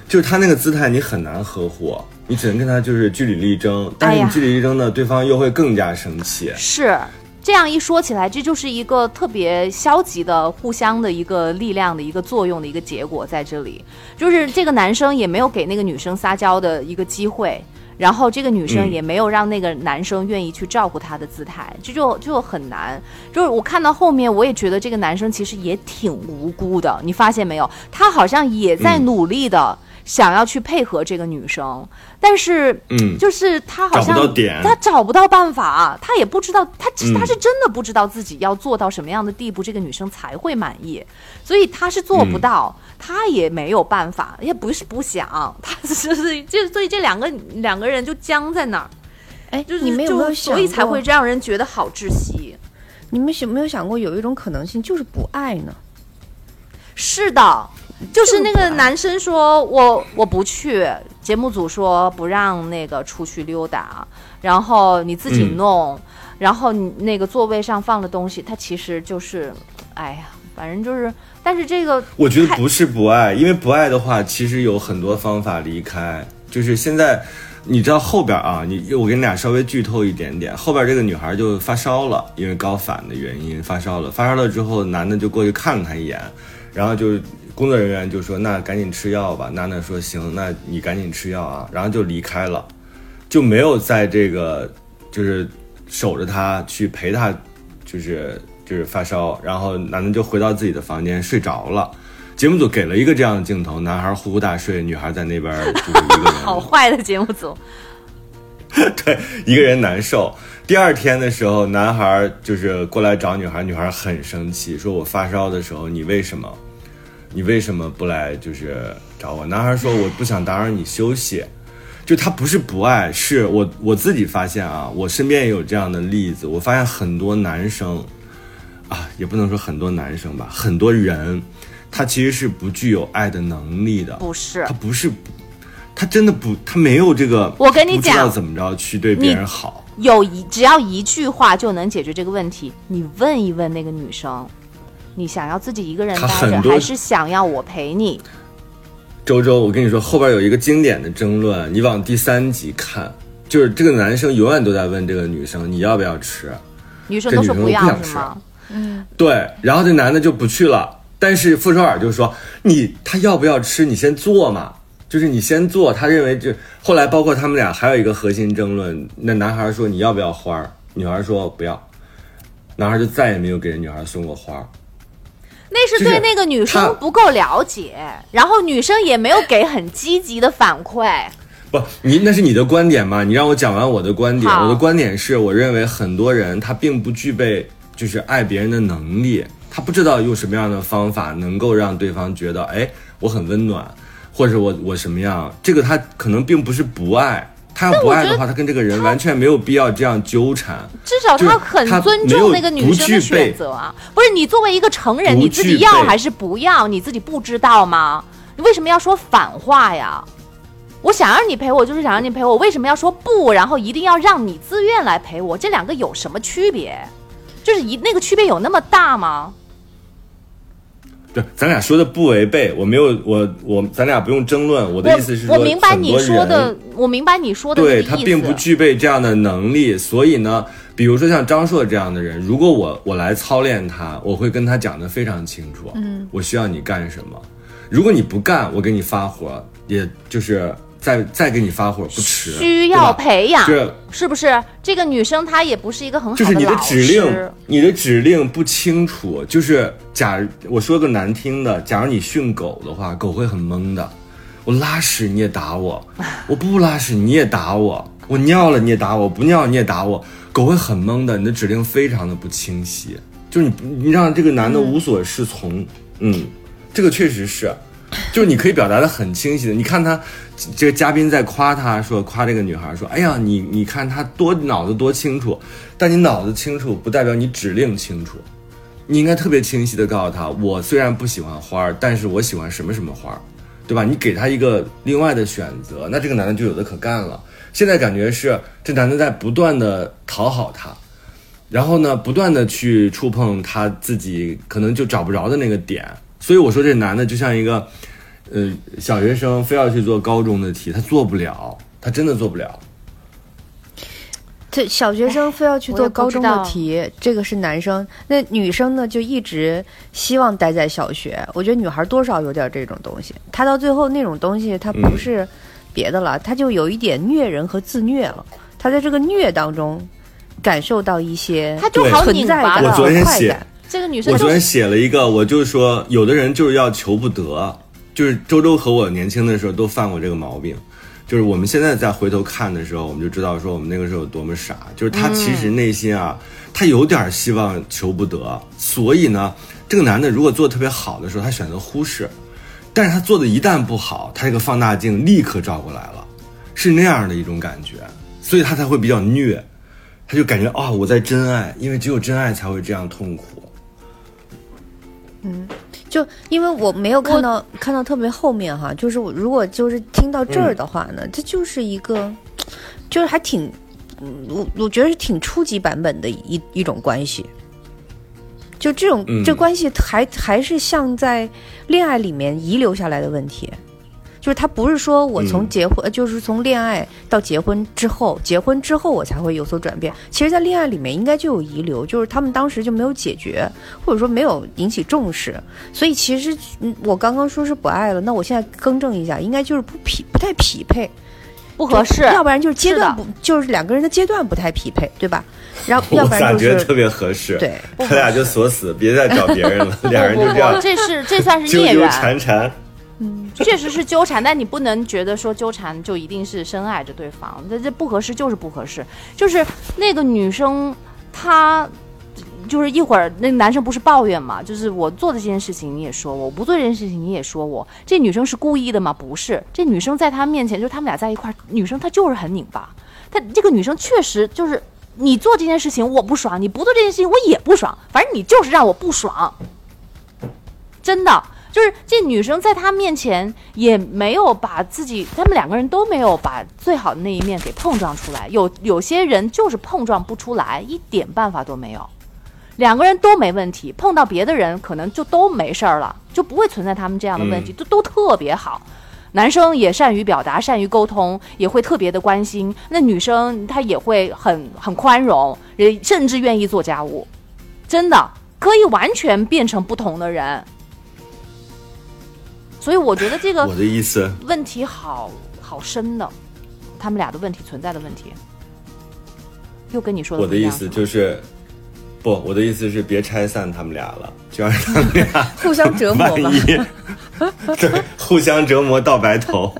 就是他那个姿态，你很难呵护，你只能跟他就是据理力争，但是你据理力争呢，对方又会更加生气。是这样一说起来，这就是一个特别消极的互相的一个力量的一个作用的一个结果在这里，就是这个男生也没有给那个女生撒娇的一个机会。然后这个女生嗯也没有让那个男生愿意去照顾她的姿态，这就就很难。就是我看到后面，我也觉得这个男生其实也挺无辜的。你发现没有？他好像也在嗯努力的想要去配合这个女生，但是嗯，就是他好像找不到点。他找不到办法，他也不知道，他嗯。他是真的不知道自己要做到什么样的地步，这个女生才会满意，所以他是做不到，嗯。他也没有办法，也不是不想，他就是 就所以这两个两个人就僵在那儿，哎，就是你们有没有所以才会让人觉得好窒息。你们有没有想过，有一种可能性就是不爱呢？是的，就是那个男生说我我不去，节目组说不让那个出去溜达，然后你自己嗯弄，然后你那个座位上放的东西，它其实就是，哎呀，反正就是，但是这个我觉得不是不爱，因为不爱的话，其实有很多方法离开。就是现在，你知道后边啊，你我给你俩稍微剧透一点点，后边这个女孩就发烧了，因为高反的原因发烧了。发烧了之后，男的就过去看了她一眼，然后就工作人员就说：“那赶紧吃药吧。”娜娜说：“行，那你赶紧吃药啊。”然后就离开了，就没有在这个就是守着他去陪他，就是就是发烧，然后男的就回到自己的房间睡着了。节目组给了一个这样的镜头，男孩呼呼大睡，女孩在那边就是一个人 好坏的节目组，对，一个人难受。第二天的时候，男孩就是过来找女孩，女孩很生气，说我发烧的时候，你为什么，你为什么不来就是找我？男孩说我不想打扰你休息。就他不是不爱，是我我自己发现啊，我身边也有这样的例子。我发现很多男生，啊，也不能说很多男生吧，很多人他其实是不具有爱的能力的，不是他不是，他真的不，他没有这个，我跟你不知道讲怎么着去对别人好。有一只要一句话就能解决这个问题。你问一问那个女生，你想要自己一个人待着，她很多还是想要我陪你？周周，我跟你说，后边有一个经典的争论，你往第三集看，就是这个男生永远都在问这个女生你要不要吃，女生都说不要不想吃是吗？对，然后这男的就不去了，但是傅首尔就说你他要不要吃，你先做嘛，就是你先做，他认为这后来包括他们俩还有一个核心争论，那男孩说你要不要花儿，女孩说不要，男孩就再也没有给人女孩送过花儿。那是对那个女生不够了解，然后女生也没有给很积极的反馈。不，你那是你的观点嘛？你让我讲完我的观点。我的观点是我认为很多人他并不具备就是爱别人的能力，他不知道用什么样的方法能够让对方觉得，哎，我很温暖，或者我我什么样，这个他可能并不是不爱。他要不爱的话，他跟这个人完全没有必要这样纠缠。至少他很尊重那个女生的选择啊！不是你作为一个成人，你自己要还是不要，你自己不知道吗？你为什么要说反话呀？我想让你陪我，就是想让你陪我，为什么要说不？然后一定要让你自愿来陪我？这两个有什么区别？就是一那个区别有那么大吗？对，咱俩说的不违背，我没有，我我咱俩不用争论。我的意思是说，我我明白你说的，我明白你说的。对他并不具备这样的能力，所以呢，比如说像张硕这样的人，如果我我来操练他，我会跟他讲的非常清楚，嗯，我需要你干什么，如果你不干，我给你发火，也就是再再给你发火不迟，需要培养，是是不是？这个女生她也不是一个很好就是你的老指令师，，你的指令不清楚。就是假如我说个难听的，假如你训狗的话，狗会很懵的。我拉屎你也打我，我不拉屎你也打我，我尿了你也打我，不尿你也打我，狗会很懵的。你的指令非常的不清晰，就是你你让这个男的无所适从。嗯，这个确实是。就是你可以表达的很清晰的，你看他这个嘉宾在夸他说夸这个女孩说，哎呀，你你看他多脑子多清楚，但你脑子清楚不代表你指令清楚，你应该特别清晰的告诉他，我虽然不喜欢花儿，但是我喜欢什么什么花儿，对吧？你给他一个另外的选择，那这个男的就有的可干了。现在感觉是这男的在不断的讨好她，然后呢，不断的去触碰他自己可能就找不着的那个点，所以我说这男的就像一个，呃，小学生非要去做高中的题，他做不了，他真的做不了。这小学生非要去做高中的题，这个是男生。那女生呢，就一直希望待在小学。我觉得女孩多少有点这种东西，她到最后那种东西，她不是别的了，她就有一点虐人和自虐了。她在这个虐当中感受到一些她就好存在感拧巴了我昨天写。这个女生我昨天写了一个，我就说有的人就是要求不得，就是周周和我年轻的时候都犯过这个毛病。就是我们现在再回头看的时候，我们就知道说我们那个时候有多么傻。就是他其实内心啊，他有点希望求不得，所以呢，这个男的如果做的特别好的时候，他选择忽视；但是他做的一旦不好，他这个放大镜立刻照过来了，是那样的一种感觉，所以他才会比较虐，他就感觉啊、我在真爱，因为只有真爱才会这样痛苦。嗯就因为我没有看到看到特别后面哈，就是我如果就是听到这儿的话呢，这就是一个，就是还挺，嗯我我觉得是挺初级版本的一一种关系。就这种、嗯。这关系还还是像在恋爱里面遗留下来的问题，就是他不是说我从嗯结婚，呃就是从恋爱到结婚之后，结婚之后我才会有所转变。其实，在恋爱里面应该就有遗留，就是他们当时就没有解决，或者说没有引起重视。所以其实，嗯，我刚刚说是不爱了，那我现在更正一下，应该就是不匹不太匹配，不合适，要不然就是阶段是不，就是两个人的阶段不太匹配，对吧？然后 要不然就是咋觉得特别合适？对，他俩就锁死，别再找别人了，俩人就这样这是这算是纠纠孽缘，缠嗯。确实是纠缠，但你不能觉得说纠缠就一定是深爱着对方，这这不合适就是不合适。就是那个女生，她就是一会儿那男生不是抱怨嘛，就是我做的这件事情你也说我，我不做这件事情你也说我，这女生是故意的吗？不是，这女生在他面前就是他们俩在一块儿，女生她就是很拧巴，她这个女生确实就是你做这件事情我不爽，你不做这件事情我也不爽，反正你就是让我不爽。真的，就是这女生在他面前也没有把自己，他们两个人都没有把最好的那一面给碰撞出来。有有些人就是碰撞不出来，一点办法都没有。两个人都没问题，碰到别的人可能就都没事儿了，就不会存在他们这样的问题，都都特别好。男生也善于表达，善于沟通，也会特别的关心。那女生她也会很很宽容，也甚至愿意做家务，真的可以完全变成不同的人。所以我觉得这个我的意思，问题好好深的，他们俩的问题存在的问题，又跟你说的我的意思就是，不，我的意思是别拆散他们俩了，就让他们俩 互相折磨万吧。一对互相折磨到白头，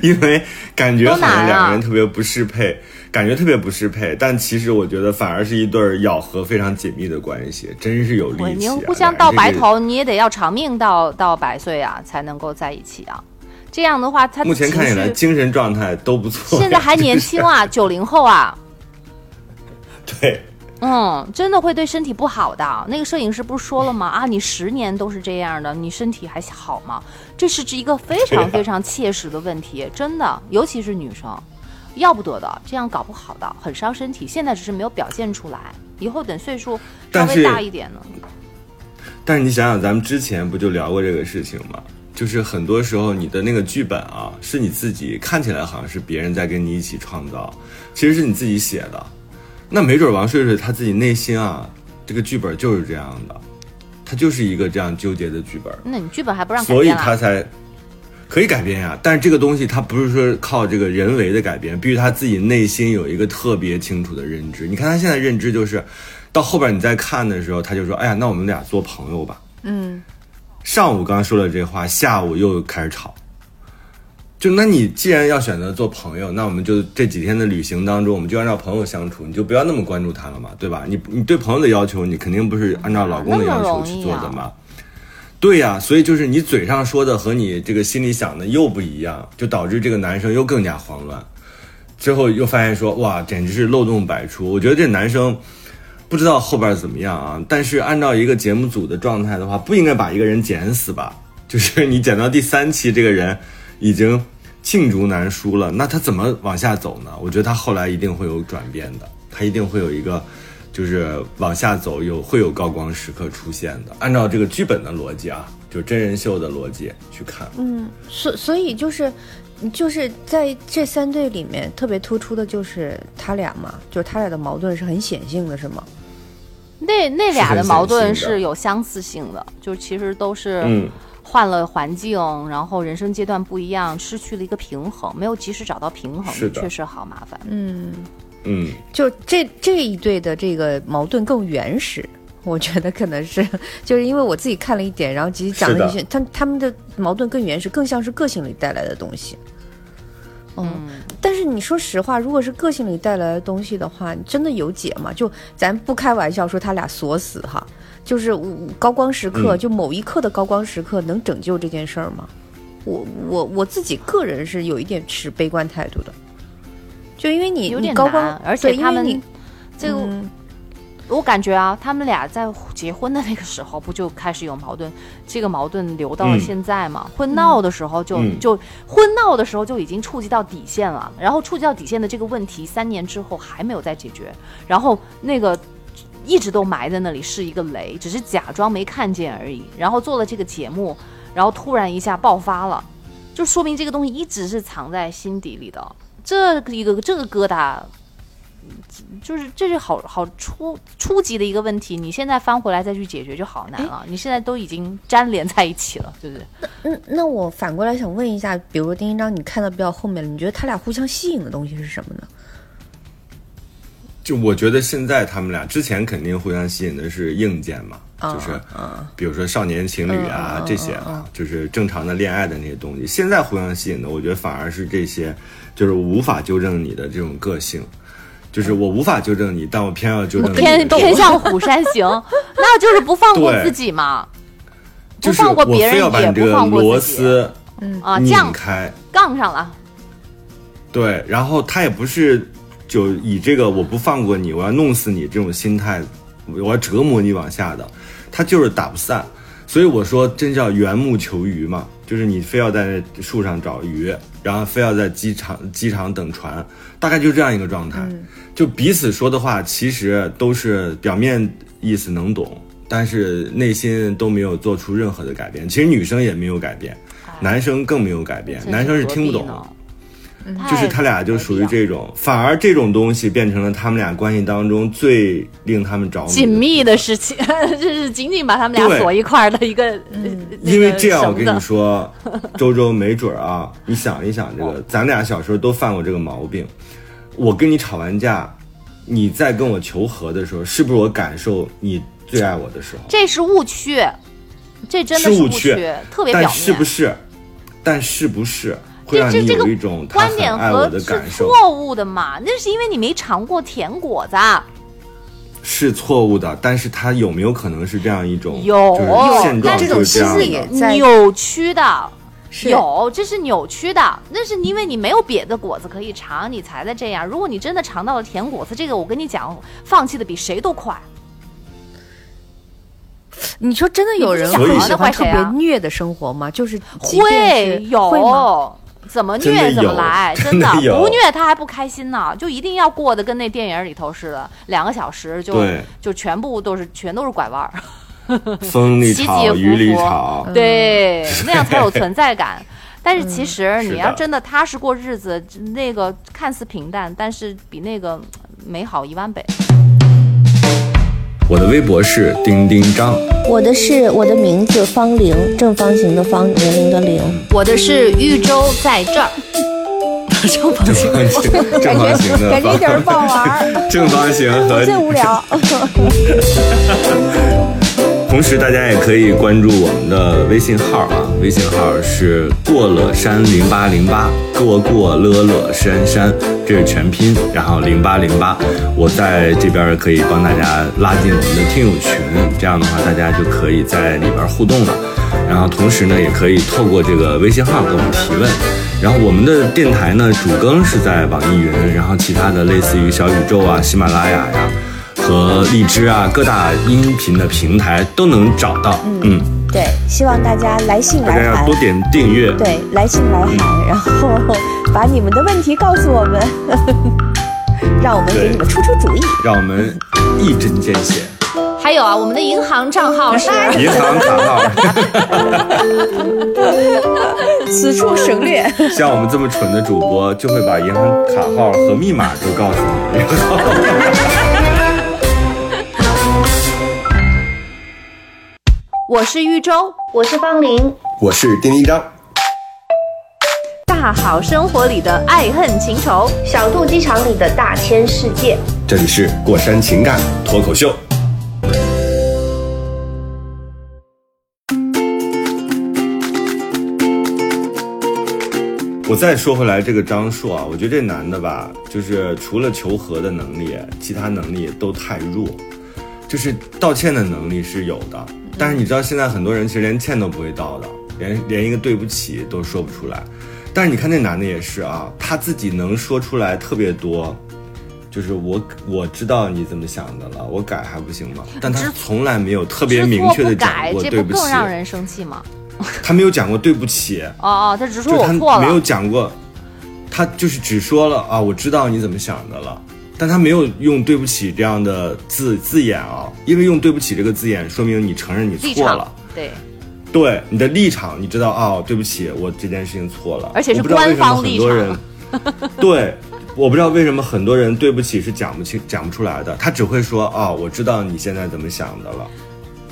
因为感觉好像两个人特别不适配，感觉特别不适配，但其实我觉得反而是一对儿咬合非常紧密的关系，真是有对力气、啊。你互相到白头，你也得要长命到到百岁啊，才能够在一起啊。这样的话，他目前看起来精神状态都不错呀，现在还年轻啊，九零后啊，对，嗯，真的会对身体不好的。那个摄影师不是说了吗？啊，你十年都是这样的，你身体还好吗？这是一个非常非常切实的问题，真的，尤其是女生，要不得的，这样搞不好的，很伤身体。现在只是没有表现出来，以后等岁数稍微大一点呢，但是你想想，咱们之前不就聊过这个事情吗？就是很多时候你的那个剧本啊，是你自己看起来好像是别人在跟你一起创造，其实是你自己写的。那没准王睡睡他自己内心啊，这个剧本就是这样的，他就是一个这样纠结的剧本，那你剧本还不让改所以？他才可以改编呀。但是这个东西它不是说靠这个人为的改编，必须他自己内心有一个特别清楚的认知。你看他现在认知就是，到后边你再看的时候，他就说：“哎呀，那我们俩做朋友吧。”嗯，上午刚说了这话，下午又开始吵。就那你既然要选择做朋友，那我们就这几天的旅行当中，我们就按照朋友相处，你就不要那么关注他了嘛，对吧？你你对朋友的要求，你肯定不是按照老公的要求去做的嘛。对呀，所以就是你嘴上说的和你这个心里想的又不一样，就导致这个男生又更加慌乱。之后又发现说，哇，简直是漏洞百出。我觉得这男生不知道后边怎么样啊，但是按照一个节目组的状态的话，不应该把一个人剪死吧？就是你剪到第三期，这个人已经罄竹难书了，那他怎么往下走呢？我觉得他后来一定会有转变的，他一定会有一个。就是往下走有会有高光时刻出现的，按照这个剧本的逻辑啊，就真人秀的逻辑去看。嗯，所所以就是，就是在这三对里面特别突出的就是他俩嘛，就是他俩的矛盾是很显性的，是吗？那那俩的矛盾是有相似性的，就其实都是嗯换了环境，然后人生阶段不一样，失去了一个平衡，没有及时找到平衡，是确实好麻烦。嗯，嗯，就这这一对的这个矛盾更原始。我觉得可能是，就是因为我自己看了一点，然后其实讲了一些，他他们的矛盾更原始，更像是个性里带来的东西。嗯，但是你说实话，如果是个性里带来的东西的话，你真的有解吗？就咱不开玩笑说他俩锁死哈，就是我高光时刻，嗯就某一刻的高光时刻能拯救这件事儿吗？我我我自己个人是有一点持悲观态度的，就因为你有点高光难，，而且他们这个、嗯我感觉啊，他们俩在结婚的那个时候不就开始有矛盾？这个矛盾留到了嗯现在嘛？婚闹的时候就、嗯就婚闹的时候就已经触及到底线了，然后触及到底线的这个问题，三年之后还没有再解决，然后那个一直都埋在那里是一个雷，只是假装没看见而已。然后做了这个节目，然后突然一下爆发了，就说明这个东西一直是藏在心底里的。这个一个这个疙瘩，就是这是好好初初级的一个问题，你现在翻回来再去解决就好难了。你现在都已经粘连在一起了，对不对？那，那我反过来想问一下，比如说丁一章，你看到比较后面了，你觉得他俩互相吸引的东西是什么呢？就我觉得现在他们俩之前肯定互相吸引的是硬件嘛，啊就是啊比如说少年情侣啊、嗯嗯嗯这些啊，就是正常的恋爱的那些东西。现在互相吸引的，我觉得反而是这些，就是无法纠正你的这种个性，就是我无法纠正你，但我偏要纠正你的偏偏向 虎山行，那就是不放过自己嘛，不就放过别人要把也不你这个螺放过自己丝啊，这拧样开。杠上了。对，然后他也不是就以这个我不放过你，我要弄死你这种心态，我要折磨你往下的，他就是打不散。所以我说，真叫缘木求鱼嘛，就是你非要在那树上找鱼，然后非要在机场机场等船，大概就这样一个状态。就彼此说的话，其实都是表面意思能懂，但是内心都没有做出任何的改变。其实女生也没有改变，男生更没有改变，男生是听不懂。就是他俩就属于这种，反而这种东西变成了他们俩关系当中最令他们着迷、紧密的事情，就是紧紧把他们俩锁一块儿的一个。因为这样，我跟你说，周周没准啊，你想一想，这个咱俩小时候都犯过这个毛病。我跟你吵完架，你在跟我求和的时候，是不是我感受你最爱我的时候？这是误区，这真的是误区，特别表面。但是不是？但是不是？会让你有一种观点和是错误的嘛？那是因为你没尝过甜果子，是错误的。但是它有没有可能是这样一种有现状就是这样的扭曲的？有，这是扭曲的。那是因为你没有别的果子可以尝，你才在这样。如果你真的尝到了甜果子，这个我跟你讲，放弃的比谁都快。你说真的有人会喜欢特别虐的生活吗？就是会有会吗？怎么虐怎么来，真的不虐他还不开心呢，就一定要过得跟那电影里头似的，两个小时就就全部都是全都是拐弯儿，风里吵雨里吵，对，那样才有存在感。但是其实你要真的踏实过日子，那个看似平淡，但是比那个美好一万倍。我的微博是丁丁张，我的是我的名字方玲，正方形的方，年龄的龄。我的是豫州在这儿，正方形，正方形的，感觉一点不好玩。正方形和最无聊。同时，大家也可以关注我们的微信号啊，微信号是过了山零八零八，过过乐乐山山，这是全拼，然后零八零八，我在这边可以帮大家拉进我们的听友群，这样的话大家就可以在里边互动了。然后同时呢，也可以透过这个微信号给我们提问。然后我们的电台呢，主更是在网易云，然后其他的类似于小宇宙啊、喜马拉雅呀。和荔枝啊，各大音频的平台都能找到。嗯，对，希望大家来信来函，大家要多点订阅。对，来信来函，然后 把你们的问题告诉我们，让我们给你们出出主意，让我们一针见血。还有啊，我们的银行账号是银行卡号，此处省略。像我们这么蠢的主播，就会把银行卡号和密码都告诉你。我是玉州，我是方玲，我是丁一章。大好生活里的爱恨情仇，小肚鸡肠里的大千世界。这里是过山情感脱口秀。我再说回来，这个张硕啊，我觉得这男的吧，就是除了求和的能力，其他能力都太弱，就是道歉的能力是有的。但是你知道，现在很多人其实连歉都不会道的，连连一个对不起都说不出来。但是你看那男的也是啊，他自己能说出来特别多，就是我我知道你怎么想的了，我改还不行吗？但他从来没有特别明确的讲过对不起。更让人生气吗？他没有讲过对不起。哦哦，他只说我错了。没有讲过，他就是只说了啊，我知道你怎么想的了。但他没有用“对不起”这样的字字眼啊，因为用“对不起”这个字眼，说明你承认你错了。对，对，你的立场，你知道啊？对不起，我这件事情错了。而且是官方立场。对，我不知道为什么很多人对不起是讲不清、讲不出来的。他只会说啊，我知道你现在怎么想的了。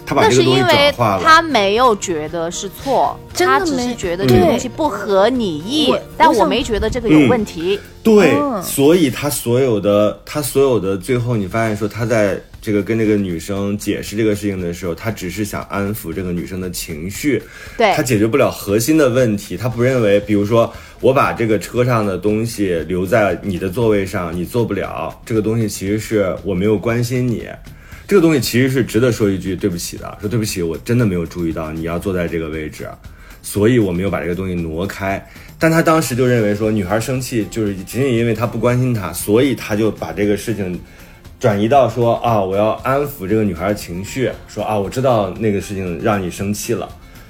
他把这个东西转化了。他没有觉得是错，他只是觉得这个东西不合你意。但我没觉得这个有问题。对，所以他所有的，他所有的最后，你发现说，他在这个跟这个女生解释这个事情的时候，他只是想安抚这个女生的情绪。对，他解决不了核心的问题。他不认为，比如说，我把这个车上的东西留在你的座位上，你坐不了。这个东西其实是我没有关心你。这个东西其实是值得说一句对不起的，说对不起，我真的没有注意到你要坐在这个位置，所以我没有把这个东西挪开。但他当时就认为说，女孩生气就是仅仅因为他不关心她，所以他就把这个事情转移到说啊，我要安抚这个女孩的情绪，说啊，我知道那个事情让你生气了，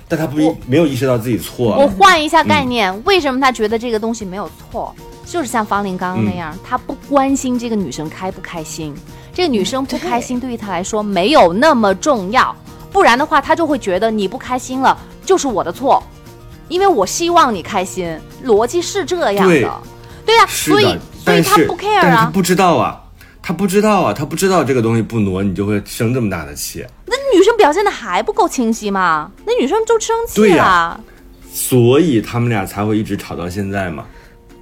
但他不我没有意识到自己错我。换一下概念，为什么他觉得这个东西没有错？就是像方林刚刚那样，他不关心这个女生开不开心，这个女生不开心对于他来说没有那么重要，不然的话他就会觉得你不开心了就是我的错，因为我希望你开心，逻辑是这样的，对呀、是所以，所以他不 care 啊，不知道啊，他不知道啊，他不知道这个东西不挪，你就会生这么大的气。那女生表现的还不够清晰吗？那女生就生气啊，所以他们俩才会一直吵到现在嘛。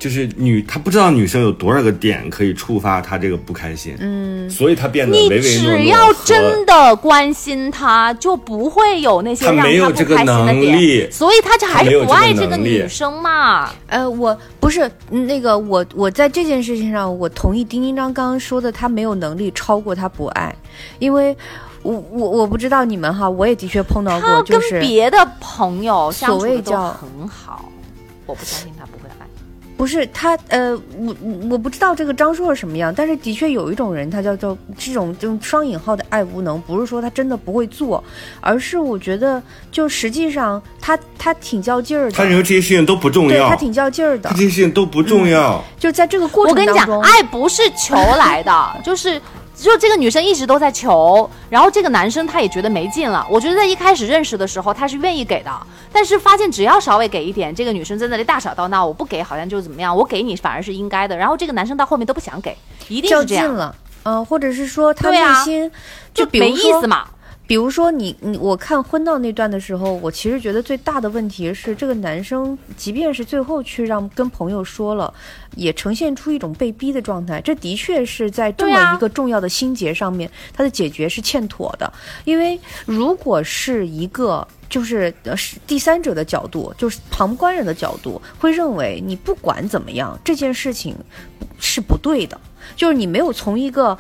就是女，她不知道女生有多少个点可以触发她这个不开心，嗯，所以她变得你唯唯诺诺只要真的关心他，就不会有那些他让没有这个他不开心的能力。点，所以他就还是不爱这个女生嘛。呃，我不是那个我我在这件事情上，我同意丁丁章刚刚说的，他没有能力超过他不爱，因为我我我不知道你们哈，我也的确碰到过，他跟就是别的朋友所谓叫很好，我不相信他不。不是他，呃，我我不知道这个张硕是什么样，但是的确有一种人，他叫做这种这种双引号的爱无能，不是说他真的不会做，而是我觉得就实际上他他挺较劲儿的，他认为这些事情都不重要，对他挺较劲儿的，这些事情都不重要。就在这个过我跟你讲，程当中，爱不是求来的，就是。就这个女生一直都在求，然后这个男生他也觉得没劲了。我觉得在一开始认识的时候他是愿意给的，但是发现只要稍微给一点，这个女生在那里大吵大闹，我不给好像就怎么样，我给你反而是应该的。然后这个男生到后面都不想给，一定是这样，劲了，嗯、或者是说他内心、就没意思嘛。比如说你你我看婚闹那段的时候，我其实觉得最大的问题是，这个男生即便是最后去让跟朋友说了，也呈现出一种被逼的状态。这的确是在这么一个重要的心结上面，他的解决是欠妥的。因为如果是一个就是呃是第三者的角度，就是旁观人的角度，会认为你不管怎么样，这件事情是不对的。就是你没有从一个，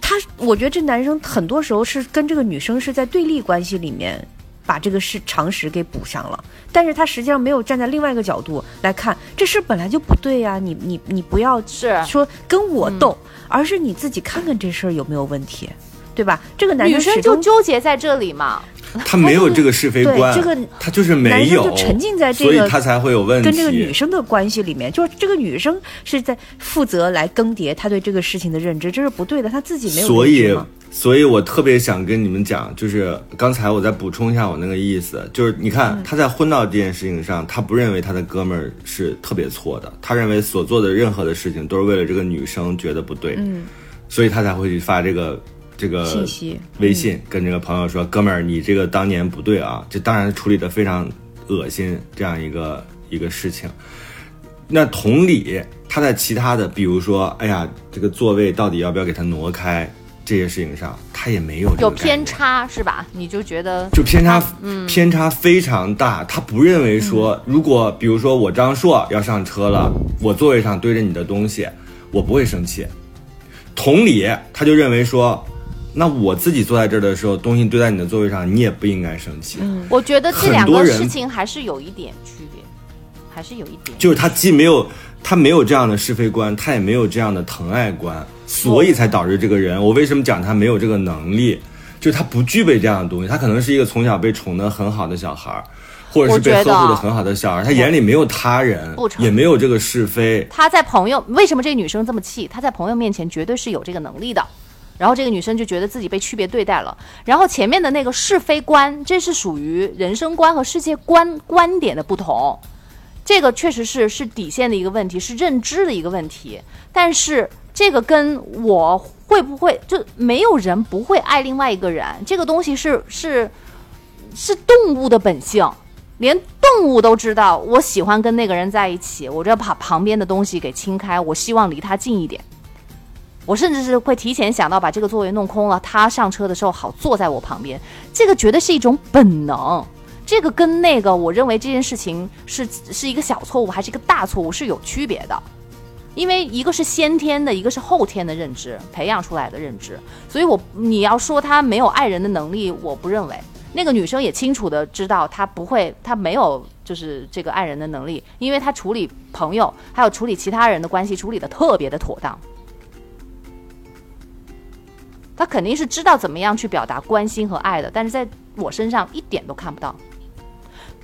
他，我觉得这男生很多时候是跟这个女生是在对立关系里面。把这个事常识给补上了，但是他实际上没有站在另外一个角度来看，这事本来就不对呀、你你你不要是说跟我斗，而是你自己看看这事儿有没有问题，对吧？这个男女生就纠结在这里嘛。她没有这个是非观，这个他就是没有，就沉浸在这所以他才会有问题。跟这个女生的关系里面，就是这个女生是在负责来更迭他对这个事情的认知，这是不对的，他自己没有所以所以我特别想跟你们讲，就是刚才我再补充一下我那个意思，就是你看、嗯。他在婚闹这件事情上，他不认为他的哥们儿是特别错的，他认为所做的任何的事情都是为了这个女生觉得不对，嗯，所以他才会去发这个这个信息微信跟这个朋友说，哥们儿，你这个当年不对啊，这当然处理的非常恶心，这样一个一个事情。那同理，他在其他的，比如说，哎呀，这个座位到底要不要给他挪开这些事情上，他也没有有偏，差是吧？你就觉得就偏差，嗯偏差非常大。他不认为说，如果比如说我张硕要上车了，我座位上堆着你的东西，我不会生气。同理，他就认为说，那我自己坐在这儿的时候，东西堆在你的座位上，你也不应该生气。我觉得这两个事情还是有一点区别，还是有一点。就是他既没有他没有这样的是非观，他也没有这样的疼爱观，所以才导致这个人。我为什么讲他没有这个能力？就是他不具备这样的东西，他可能是一个从小被宠得很好的小孩儿，或者是被我觉得呵护的很好的小孩，他眼里没有他人不，也没有这个是非。他在朋友为什么这个女生这么气？他在朋友面前绝对是有这个能力的。然后这个女生就觉得自己被区别对待了。然后前面的那个是非观，这是属于人生观和世界观观点的不同。这个确实是是底线的一个问题，是认知的一个问题。但是这个跟我会不会就没有人不会爱另外一个人，这个东西是是是动物的本性。连动物都知道，我喜欢跟那个人在一起，我就要把旁边的东西给清开，我希望离他近一点。我甚至是会提前想到把这个座位弄空了，他上车的时候好坐在我旁边。这个绝对是一种本能，这个跟那个我认为这件事情是是一个小错误还是一个大错误是有区别的。因为一个是先天的，一个是后天的认知培养出来的认知，所以我你要说他没有爱人的能力，我不认为。那个女生也清楚的知道她不会，她没有就是这个爱人的能力，因为她处理朋友还有处理其他人的关系处理的特别的妥当。他肯定是知道怎么样去表达关心和爱的，但是在我身上一点都看不到。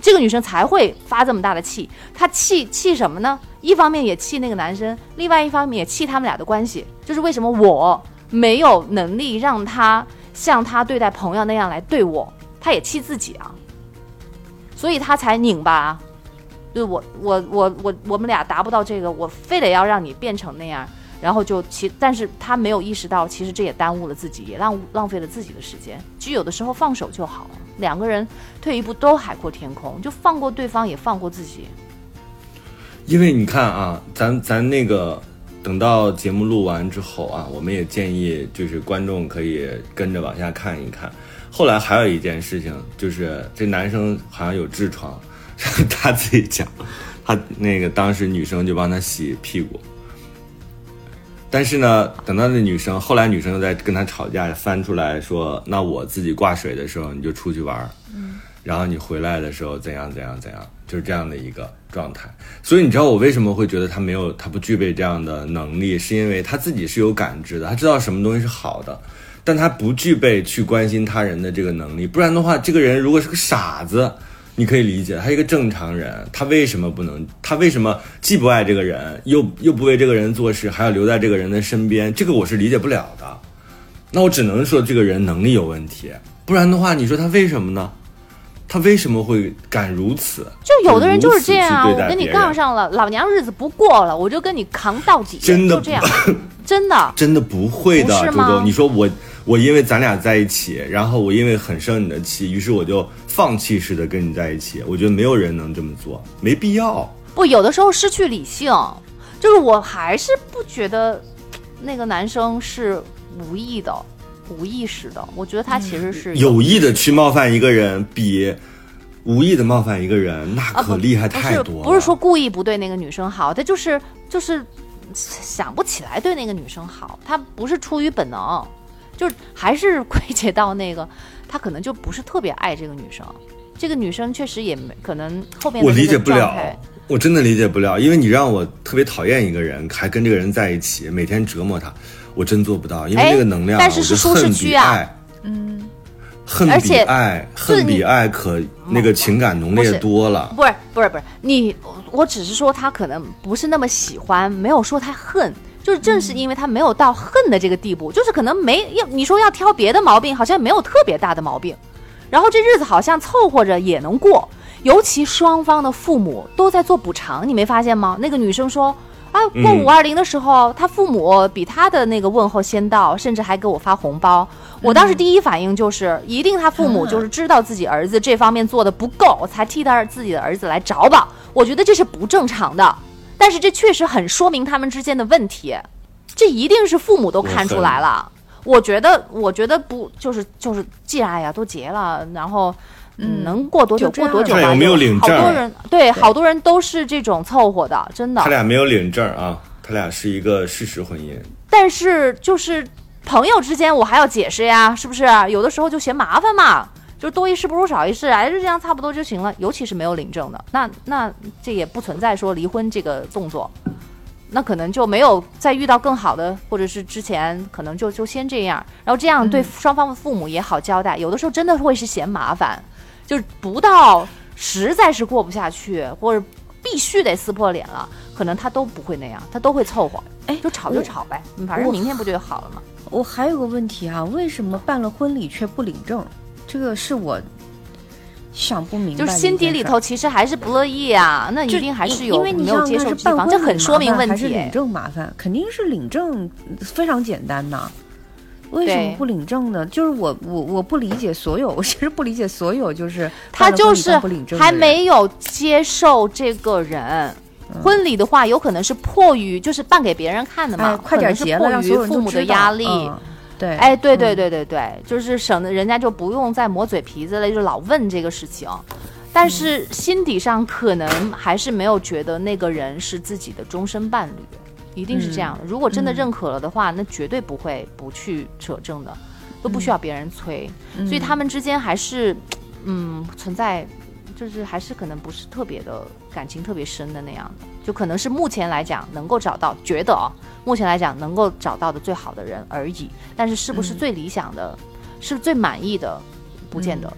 这个女生才会发这么大的气，她气气什么呢？一方面也气那个男生，另外一方面也气他们俩的关系。就是为什么我没有能力让他像他对待朋友那样来对我，她也气自己啊，所以她才拧巴啊。就是我我我我我们俩达不到这个，我非得要让你变成那样，然后就其，但是他没有意识到，其实这也耽误了自己，也浪浪费了自己的时间。其实有的时候放手就好，两个人退一步都海阔天空，就放过对方，也放过自己。因为你看啊，咱咱那个等到节目录完之后啊，我们也建议就是观众可以跟着往下看一看。后来还有一件事情，就是这男生好像有痔疮，他自己讲，他那个当时女生就帮他洗屁股。但是呢，等到那女生后来女生又在跟他吵架，翻出来说：“那我自己挂水的时候你就出去玩儿，然后你回来的时候怎样怎样怎样，就是这样的一个状态。所以你知道我为什么会觉得他没有他不具备这样的能力，是因为他自己是有感知的，他知道什么东西是好的，但他不具备去关心他人的这个能力。不然的话，这个人如果是个傻子。你可以理解，他一个正常人，他为什么不能？他为什么既不爱这个人，又又不为这个人做事，还要留在这个人的身边？这个我是理解不了的。那我只能说这个人能力有问题，不然的话，你说他为什么呢？他为什么会敢如此？就有的人就是这样我跟你杠上了，老娘日子不过了，我就跟你扛到底，真的就这样，真的。真的不会的，是吗周。你说我，我因为咱俩在一起，然后我因为很生你的气，于是我就放弃似的跟你在一起。我觉得没有人能这么做，没必要。不，有的时候失去理性，就是我还是不觉得那个男生是无意的、无意识的。我觉得他其实是有意的去冒犯一个人，比无意的冒犯一个人，那啊，可厉害太多了。不是说故意不对那个女生好，他就是就是想不起来对那个女生好，他不是出于本能，就是还是归结到那个 他可能就不是特别爱这个女生。这个女生确实也没可能后面我理解不了，我真的理解不了，因为你让我特别讨厌一个人，还跟这个人在一起，每天折磨他，我真做不到，因为哎那个能量，但是是舒适区啊嗯，恨比爱，恨比爱可那个情感浓烈多了。不是不是不是你，我只是说他可能不是那么喜欢，没有说他恨。就是正是因为他没有到恨的这个地步，就是可能没要你说要挑别的毛病，好像没有特别大的毛病，然后这日子好像凑合着也能过。尤其双方的父母都在做补偿，你没发现吗？那个女生说啊，过嗯五二零的时候，他父母比他的那个问候先到，甚至还给我发红包。我当时第一反应就是，一定他父母就是知道自己儿子这方面做的不够，才替他自己的儿子来找吧。我觉得这是不正常的，但是这确实很说明他们之间的问题，这一定是父母都看出来了。我觉得，我觉得不就是就是，既然哎呀都结了，然后嗯，能过多久过多久吧。有没有领证好多人对，好多人都是这种凑合的，真的他。俩没有领证啊，他俩是一个事实婚姻。但是就是朋友之间，我还要解释呀，是不是？有的时候就嫌麻烦嘛，就是多一事不如少一事，哎，就这样差不多就行了。尤其是没有领证的，那那这也不存在说离婚这个动作，那可能就没有再遇到更好的，或者是之前可能就就先这样，然后这样对双方的父母也好交代。有的时候真的会是嫌麻烦，就是不到实在是过不下去，或者必须得撕破脸了，可能他都不会那样，他都会凑合。哎就吵就吵呗，嗯反正明天不就好了吗？我还有个问题啊，为什么办了婚礼却不领证？这个是我想不明白。就是心底里头其实还是不乐意啊，那就一定还是有因为你有没有接受地方，这很说明问麻烦还是领。证麻烦，肯定是领证非常简单呐。为什么不领证呢？就是我我我不理解所有，我 其实不理解所有就是他就是还没有接受这个人。婚礼的话，有可能是迫于就是办给别人看的嘛，哎快点结了，让父母的压力。嗯对，哎，对对嗯对对对，就是省得人家就不用再磨嘴皮子了，就老问这个事情。但是心底上可能还是没有觉得那个人是自己的终身伴侣，一定是这样的。如果真的认可了的话，那绝对不会不去扯证的，都不需要别人催。所以他们之间还是嗯存在，就是还是可能不是特别的感情特别深的那样的，就可能是目前来讲能够找到，觉得啊，目前来讲能够找到的最好的人而已。但是是不是最理想的，是最满意的，不见得。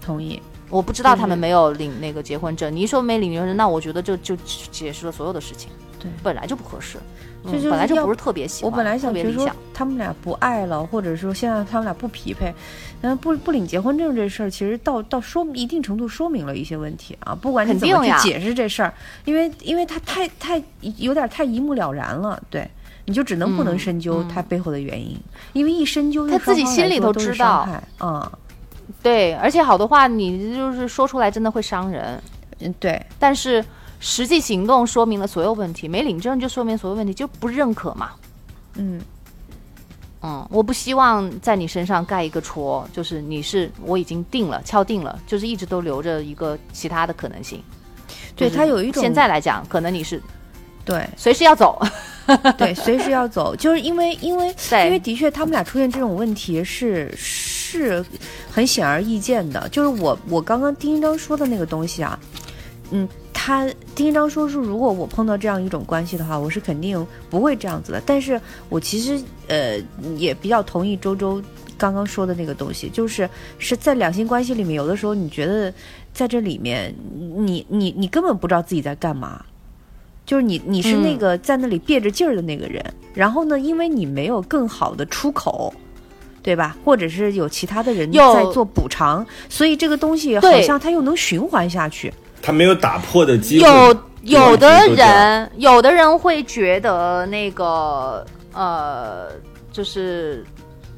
同意。我不知道他们没有领那个结婚证，你一说没领结婚证，那我觉得就就解释了所有的事情。对本来就不合适，就本来就不是特别喜欢，我本来想别理想。他们俩不爱了，或者说现在他们俩不匹配，但不不领结婚证这事儿，其实到到说一定程度说明了一些问题啊。不管你怎么去解释这事儿，因为因为他太太有点太一目了然了，对。你就只能不能嗯深究嗯他背后的原因，因为一深究，他自己心里都知道伤害啊，对，而且好多话你就是说出来真的会伤人，嗯，对，但是实际行动说明了所有问题，没领证就说明所有问题，就不认可嘛。嗯，嗯，我不希望在你身上盖一个戳，就是你是我已经定了，敲定了，就是一直都留着一个其他的可能性。对他有一种现在来讲，可能你是对。随时要走，对，随时要走，就是因为因为因为的确他们俩出现这种问题是是很显而易见的，就是我我刚刚丁一章说的那个东西啊，嗯，他丁一章说是如果我碰到这样一种关系的话，我是肯定不会这样子的，但是我其实呃也比较同意周周。刚刚说的那个东西，就是是在两性关系里面，有的时候你觉得在这里面，你你你根本不知道自己在干嘛，就是你你是那嗯个在那里憋着劲儿的那个人，然后呢，因为你没有更好的出口，对吧？或者是有其他的人在做补偿，所以这个东西好像它又能循环下去。他没有打破的机会。有有的人，有的人会觉得那个呃，就是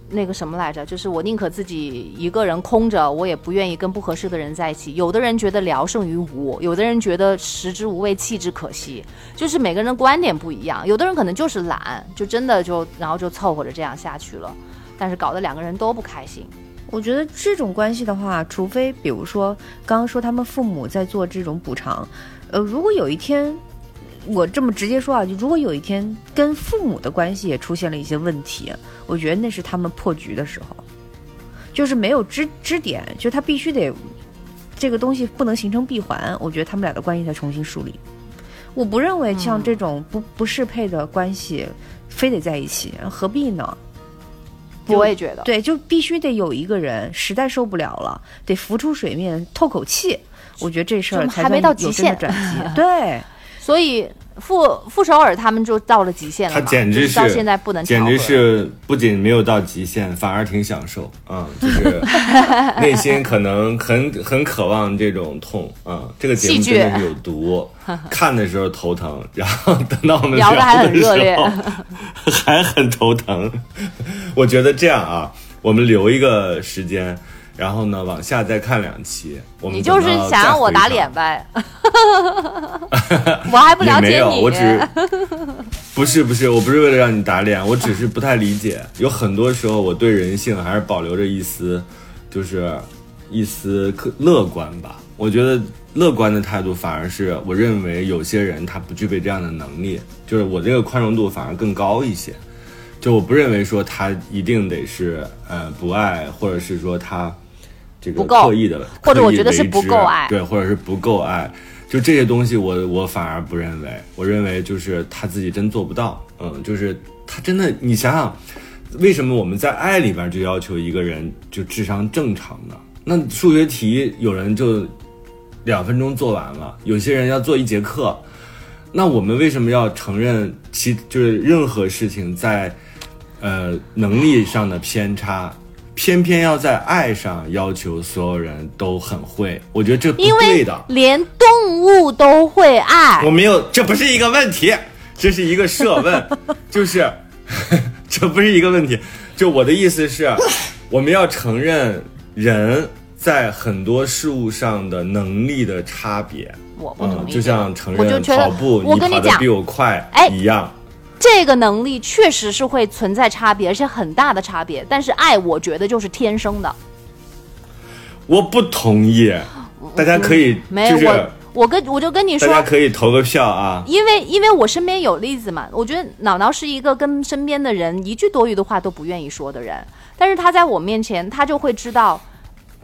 那个什么来着，就是我宁可自己一个人空着，我也不愿意跟不合适的人在一起。有的人觉得聊胜于无，有的人觉得食之无味，弃之可惜，就是每个人的观点不一样。有的人可能就是懒，就真的就然后就凑合着这样下去了，但是搞得两个人都不开心。我觉得这种关系的话，除非比如说刚刚说他们父母在做这种补偿，呃，如果有一天我这么直接说啊，就如果有一天跟父母的关系也出现了一些问题，我觉得那是他们破局的时候，就是没有支支点，就他必须得这个东西不能形成闭环，我觉得他们俩的关系才重新梳理。我不认为像这种不不适配的关系非得在一起，何必呢？就我也觉得，对，就必须得有一个人实在受不了了，得浮出水面透口气。我觉得这事儿还没到极限转机。对，所以傅傅首尔他们就到了极限了他，简直是现在不能简直是不仅没有到极限，反而挺享受啊、就是 内心可能很很渴望这种痛啊、这个节目真的是有毒，看的时候头疼，然后等到我们聊得还很的时热烈候 还很头疼。我觉得这样啊，我们留一个时间。然后呢，往下再看两期。我们你就是想让我打脸呗？我还不了也没有，解你，我只不是不是，我不是为了让你打脸，我只是不太理解。有很多时候，我对人性还是保留着一丝，就是一丝客乐观吧。我觉得乐观的态度反而是我认为有些人他不具备这样的能力，就是我这个宽容度反而更高一些。就我不认为说他一定得是呃不爱，或者是说他这个不够刻意的，或者我觉得是不够爱对，或者是不够爱。就这些东西我，我反而不认为，我认为就是他自己真做不到，嗯，就是他真的，你想想，为什么我们在爱里边就要求一个人就智商正常呢？那数学题有人就两分钟做完了，有些人要做一节课，那我们为什么要承认其就是任何事情在呃能力上的偏差，偏偏要在爱上要求所有人都很会？我觉得这不因为对的。连动物都会爱我。没有，这不是一个问题，这是一个设问，就是 这不是一个问题。就我的意思是，我们要承认人在很多事物上的能力的差别。嗯，我不同意，就像承认跑步你跑得比我快哎一样。这个能力确实是会存在差别，而且很大的差别。但是爱，我觉得就是天生的。我不同意，大家可以就是没有我，我跟我就跟你说，大家可以投个票啊。因为因为我身边有例子嘛，我觉得脑脑是一个跟身边的人一句多余的话都不愿意说的人，但是他在我面前，他就会知道，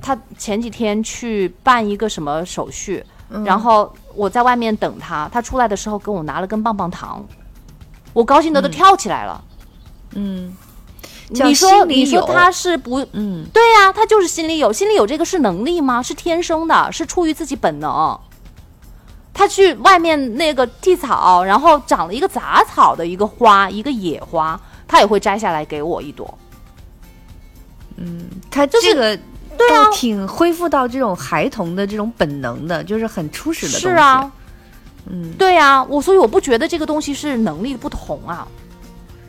他前几天去办一个什么手续，嗯然后我在外面等他，他出来的时候给我拿了根棒棒糖，我高兴的都跳起来了。嗯，叫你说你说他是不嗯，对呀、他就是心里有，心里有这个是能力吗？是天生的，是出于自己本能。他去外面那个地草，然后长了一个杂草的一个花，一个野花，他也会摘下来给我一朵。嗯他就是这个对啊倒挺恢复到这种孩童的这种本能的，就是很初始的东西。是啊，嗯，对呀、我所以我不觉得这个东西是能力不同啊，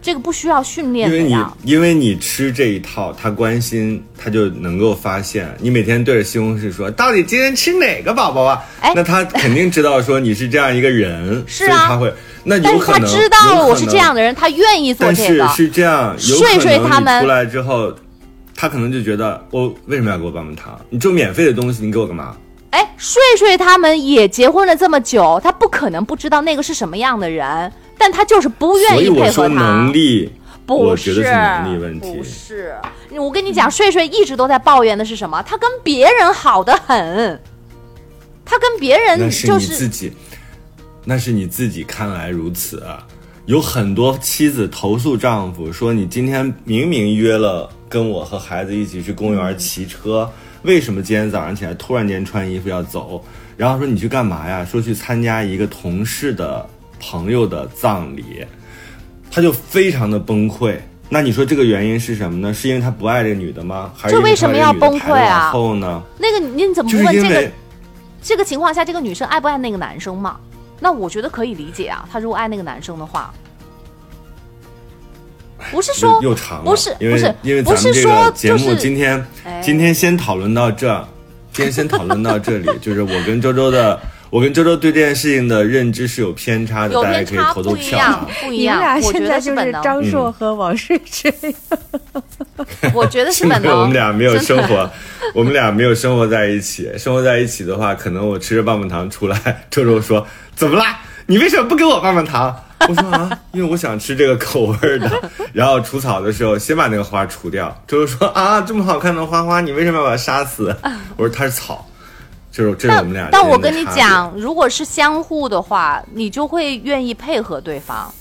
这个不需要训练因为你的呀。因为你吃这一套，他关心，他就能够发现你每天对着西红柿说，到底今天吃哪个宝宝啊？哎那他肯定知道说你是这样一个人，是啊所以他会，那但是他有可能知道了我是这样的，人，他愿意做但是这个。是这样，有睡可能睡他们出来之后，他可能就觉得我为什么要给我棒棒糖？你就免费的东西，你给我干嘛？哎，睡睡他们也结婚了这么久，他不可能不知道那个是什么样的人，但他就是不愿所以意配我说合他。能力，不我觉得是能力问题不。是，我跟你讲，睡睡一直都在抱怨的是什么？他跟别人好的很，他跟别人那是你就是自己，那是你自己看来如此。有很多妻子投诉丈夫说：“你今天明明约了跟我和孩子一起去公园骑车，为什么今天早上起来突然间穿衣服要走？”然后说：“你去干嘛呀？”说去参加一个同事的朋友的葬礼，他就非常的崩溃。那你说这个原因是什么呢？是因为他不爱这个女的吗？还是因这为什么要崩溃啊排得往后呢？那个你怎么不问这个这个情况下，这个女生爱不爱那个男生嘛？那我觉得可以理解啊，她如果爱那个男生的话，不是说又又长了，不是因为不是因为不是咱们这个说节目今天、哎今天先讨论到这，今天先讨论到这里，就是我跟周周的，我跟周周对这件事情的认知是有偏差的，有大家可以投投不一样票啊。，不一样。你们俩现在就是张硕和王睡睡。我觉得是因为本能。我们俩没有生活，我们俩没有生活在一起。生活在一起的话，可能我吃着棒棒糖出来，周周说：“怎么啦？你为什么不给我棒棒糖？” 我说啊，因为我想吃这个口味的。然后除草的时候，先把那个花除掉。就是说：“啊，这么好看的花花，你为什么要把它杀死？” 我说：“它是草。”就是这是我们俩。但我跟你讲，如果是相互的话，你就会愿意配合对方。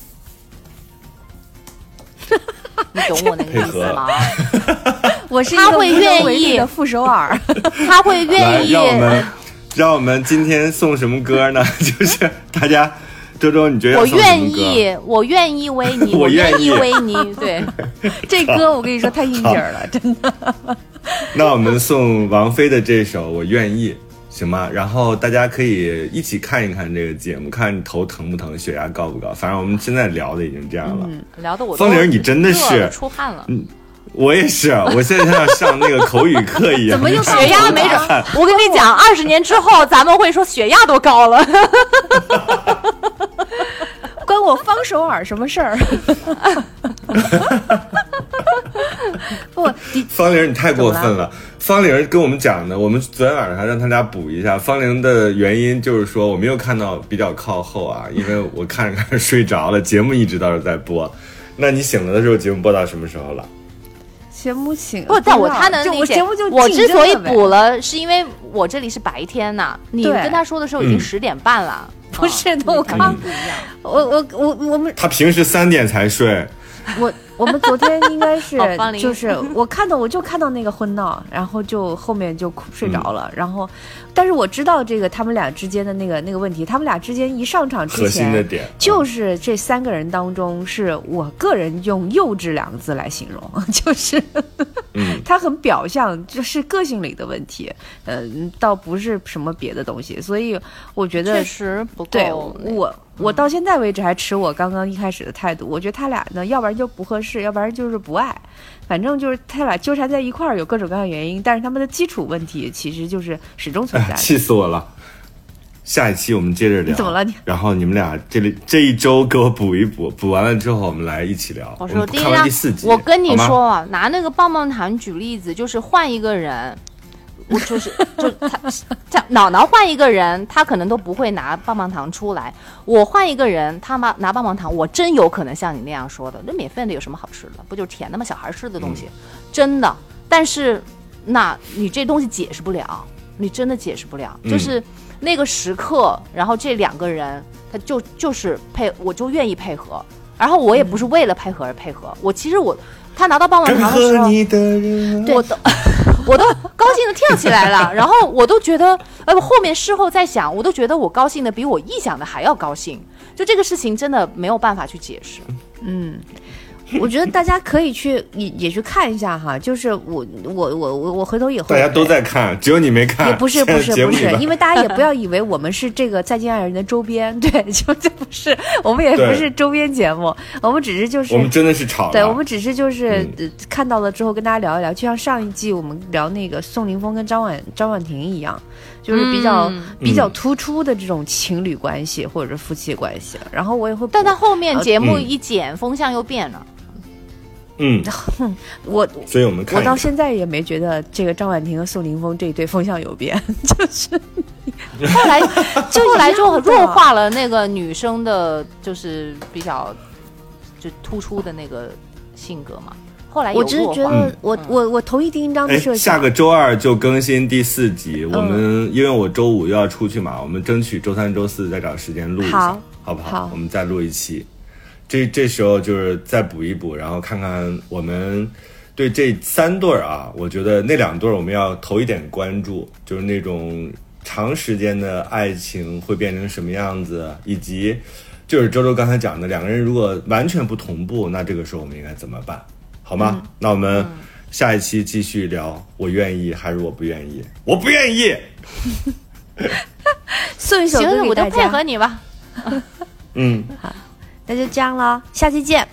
你懂我那个意思吗？我是一他会愿意的傅首尔。他会，愿意让我们今天送什么歌呢？就是大家，周周，你觉得我？愿意，我愿意为你，我我愿愿意意为你。对，这歌我跟你说太应景了，真的。那我们送王菲的这首《我愿意》，行吗？然后大家可以一起看一看这个节目，看你头疼不疼，血压高不高。反正我们现在聊的已经这样了。嗯聊的我都方玲你真的是出汗了。我也是，我现在像上那个口语课一样。怎么又血压没准看，我跟你讲，二十年之后咱们会说血压都高了。关我方首尔什么事儿？不，方玲，你太过分了。方玲跟我们讲的，我们昨天晚上还让他俩补一下。方玲的原因就是说，我没有看到比较靠后啊，因为我看着看着睡着了，节目一直到是在播。那你醒了的时候，节目播到什么时候了？节目请不，但我他能理解我节目就。我之所以补了，是因为我这里是白天呐。你跟他说的时候已经嗯十点半了。不是嗯的我刚他们不一样。我我我我们他平时三点才睡，我我们昨天应该 是就是 我看到我就看到那个婚闹，然后就后面就睡着了，然后但是我知道这个他们俩之间的那个那个问题，他们俩之间一上场之前。点就是这三个人当中，是我个人用“幼稚”两个字来形容，就是嗯，他很表象，就是个性里的问题，嗯、倒不是什么别的东西，所以我觉得确实不够。对我，我到现在为止还持我刚刚一开始的态度。我觉得他俩呢，要不然就不合适，要不然就是不爱，反正就是他俩纠缠在一块儿，有各种各样的原因。但是他们的基础问题其实就是始终存在哎，气死我了。下一期我们接着聊。你怎么了你然后你们俩这里这一周给我补一补，补完了之后我们来一起聊。我说第一我们看完啊第四集，我跟你说啊，拿那个棒棒糖举例子，就是换一个人，我就是 就他他脑脑换一个人，他可能都不会拿棒棒糖出来。我换一个人，他妈拿棒棒糖，我真有可能像你那样说的，那免费的有什么好吃的？不就是甜的吗？小孩吃的东西，真的。但是那你这东西解释不了，你真的解释不了。嗯就是那个时刻，然后这两个人他就就是配，我就愿意配合，然后我也不是为了配合而配合，我其实我他拿到棒棒糖的时候，我都我都高兴的跳起来了，然后我都觉得，呃，后面事后再想，我都觉得我高兴的比我臆想的还要高兴。就这个事情真的没有办法去解释。嗯 我觉得大家可以去也也去看一下哈，就是我我我我我回头也会大家都在看，只有你没看。也不是不是不是，因为大家也不要以为我们是这个再见爱人的周边，对，就这不是，我们也不是周边节目，我们只是就是我们真的是吵。对，我们只是就是、嗯呃看到了之后跟大家聊一聊，就像上一季我们聊那个宋凌峰跟张婉张婉婷一样，就是比较、嗯比较突出的这种情侣关系或者是夫妻关系。然后我也会，但他后面节目嗯一剪，风向又变了。嗯，我所以我们看我到现在也没觉得这个张婉婷和宋凌峰这一对风向有变，就是 后来就后来就弱化了那个女生的，就是比较就突出的那个性格嘛。后来我只是觉得我、我我同意丁一章的哎，设想，下个周二就更新第四集。嗯我们因为我周五又要出去嘛，我们争取周三、周四再找时间录一下，好好不好？好我们再录一期。这这时候就是再补一补，然后看看我们对这三对儿啊，我觉得那两对儿我们要投一点关注，就是那种长时间的爱情会变成什么样子，以及就是周周刚才讲的，两个人如果完全不同步，那这个时候我们应该怎么办？好吗？嗯那我们下一期继续聊，我愿意还是我不愿意？我不愿意。送一首歌行，给大我就配合家，你吧。嗯，那就这样了，下期见，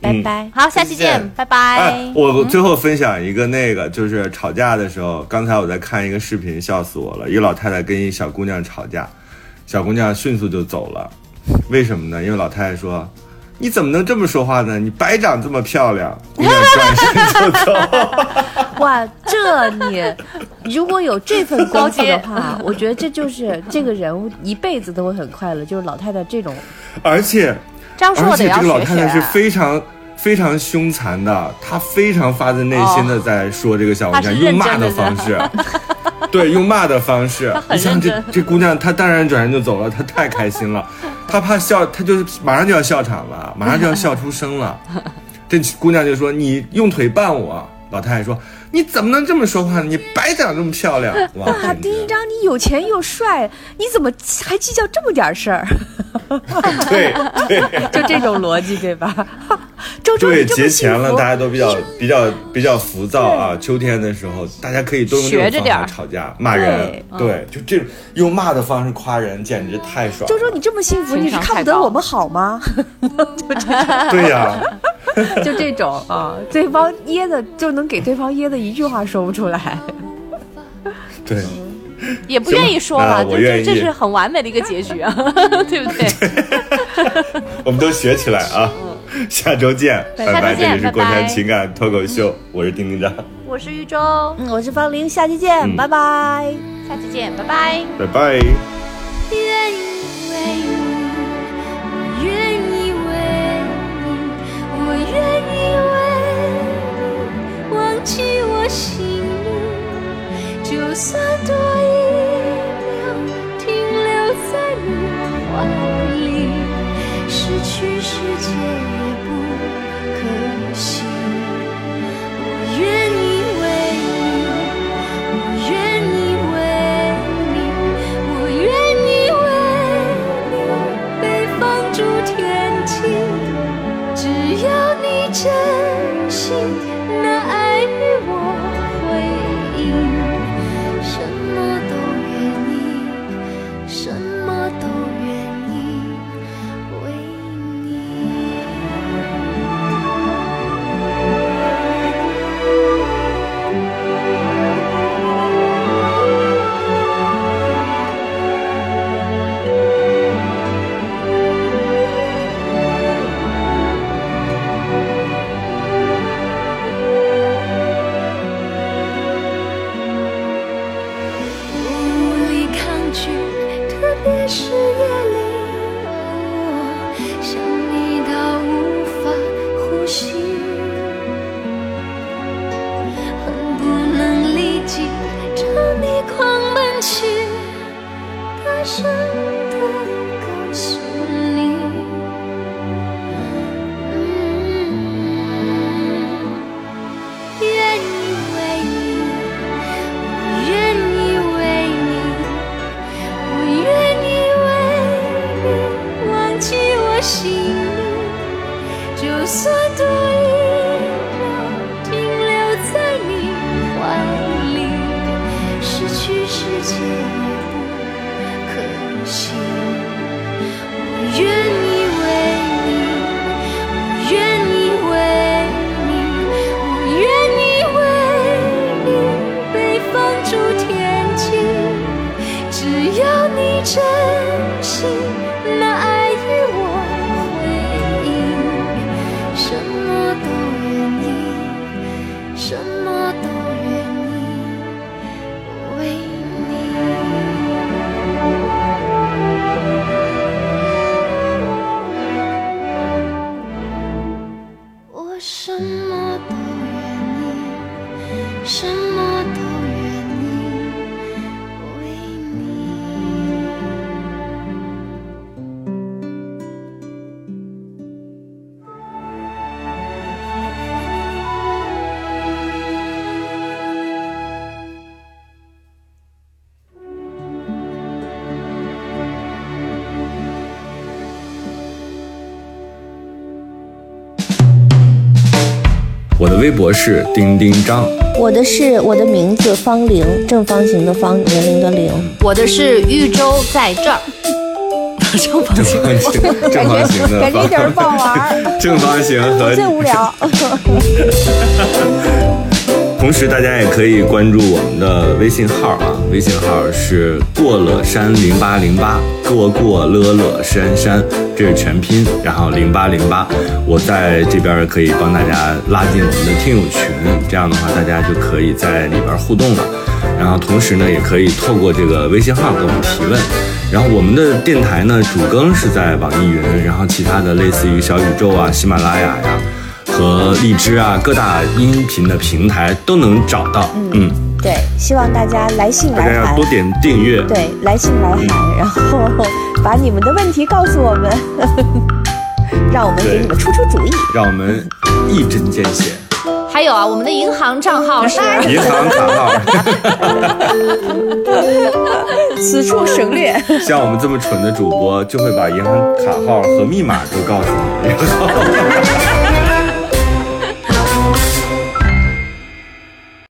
拜嗯拜。好，下期见见，拜哎拜，。我最后分享一个那个，就是吵架的时候，刚才我在看一个视频，笑死我了。一个老太太跟一小姑娘吵架，小姑娘迅速就走了，为什么呢？因为老太太说：“你怎么能这么说话呢？你白长这么漂亮。”姑娘转身就走。哇，这你如果有这份功夫的话，我觉得这就是这个人物一辈子都会很快乐。就是老太太这种，而且张硕得而且这个老。太太是非常非常凶残的，她非常发自内心的在说这个小姑娘，用骂的的方式，对，用骂的方式。你像这这姑娘，她当然转身就走了，她太开心了，她怕笑，他就是马上就要笑场了，马上就要笑出声了。这姑娘就说：“你用腿绊我。”老太太说：“你怎么能这么说话呢？你白长这么漂亮。”哇，哇，简直丁一章你有钱又帅，你怎么还计较这么点事儿？对 对。就这种逻辑对吧？周周对，节前了，大家都比较比较比较浮躁啊。秋天的时候，大家可以都用这种方学着点吵架、骂人。对，就这种用骂的方式夸人，简直太爽了。周周你这么幸福，你是看不得我们好吗？对呀，就这种啊，对方噎的就能给对方噎的一句话说不出来。对，也不愿意说了，这行那我愿意这这是很完美的一个结局啊，对不对？我们都学起来啊！下周见，拜拜！这里是过拜拜山情感脱口秀，我是丁丁张，我是玉州，嗯，我是方玲，下期见，嗯拜拜。下期见，拜拜。拜拜。愿意为你，我愿意为你，我愿意为你忘记我心里，就算多要微博是丁丁张，我的是我的名字方玲，正方形的方，年龄的龄。我的是豫州在这儿，正方形，正方形的感觉一点儿不好玩儿，正方形和最无聊。同时，大家也可以关注我们的微信号啊，微信号是过了山零八零八，过过乐乐山山，这是全拼，然后零八零八，我在这边可以帮大家拉进我们的听友群，这样的话大家就可以在里边互动了。然后同时呢，也可以透过这个微信号给我们提问。然后我们的电台呢，主更是在网易云，然后其他的类似于小宇宙啊、喜马拉雅呀。和荔枝啊，各大音频的平台都能找到。嗯，对，希望大家来信来函多。点订阅。对，来信来函，然后 把你们的问题告诉我们，让我们给你们出出主意。让我们一针见血。还有啊，我们的银行账号是银行卡号，此处省略。像我们这么蠢的主播，就会把银行卡号和密码都告诉你。然后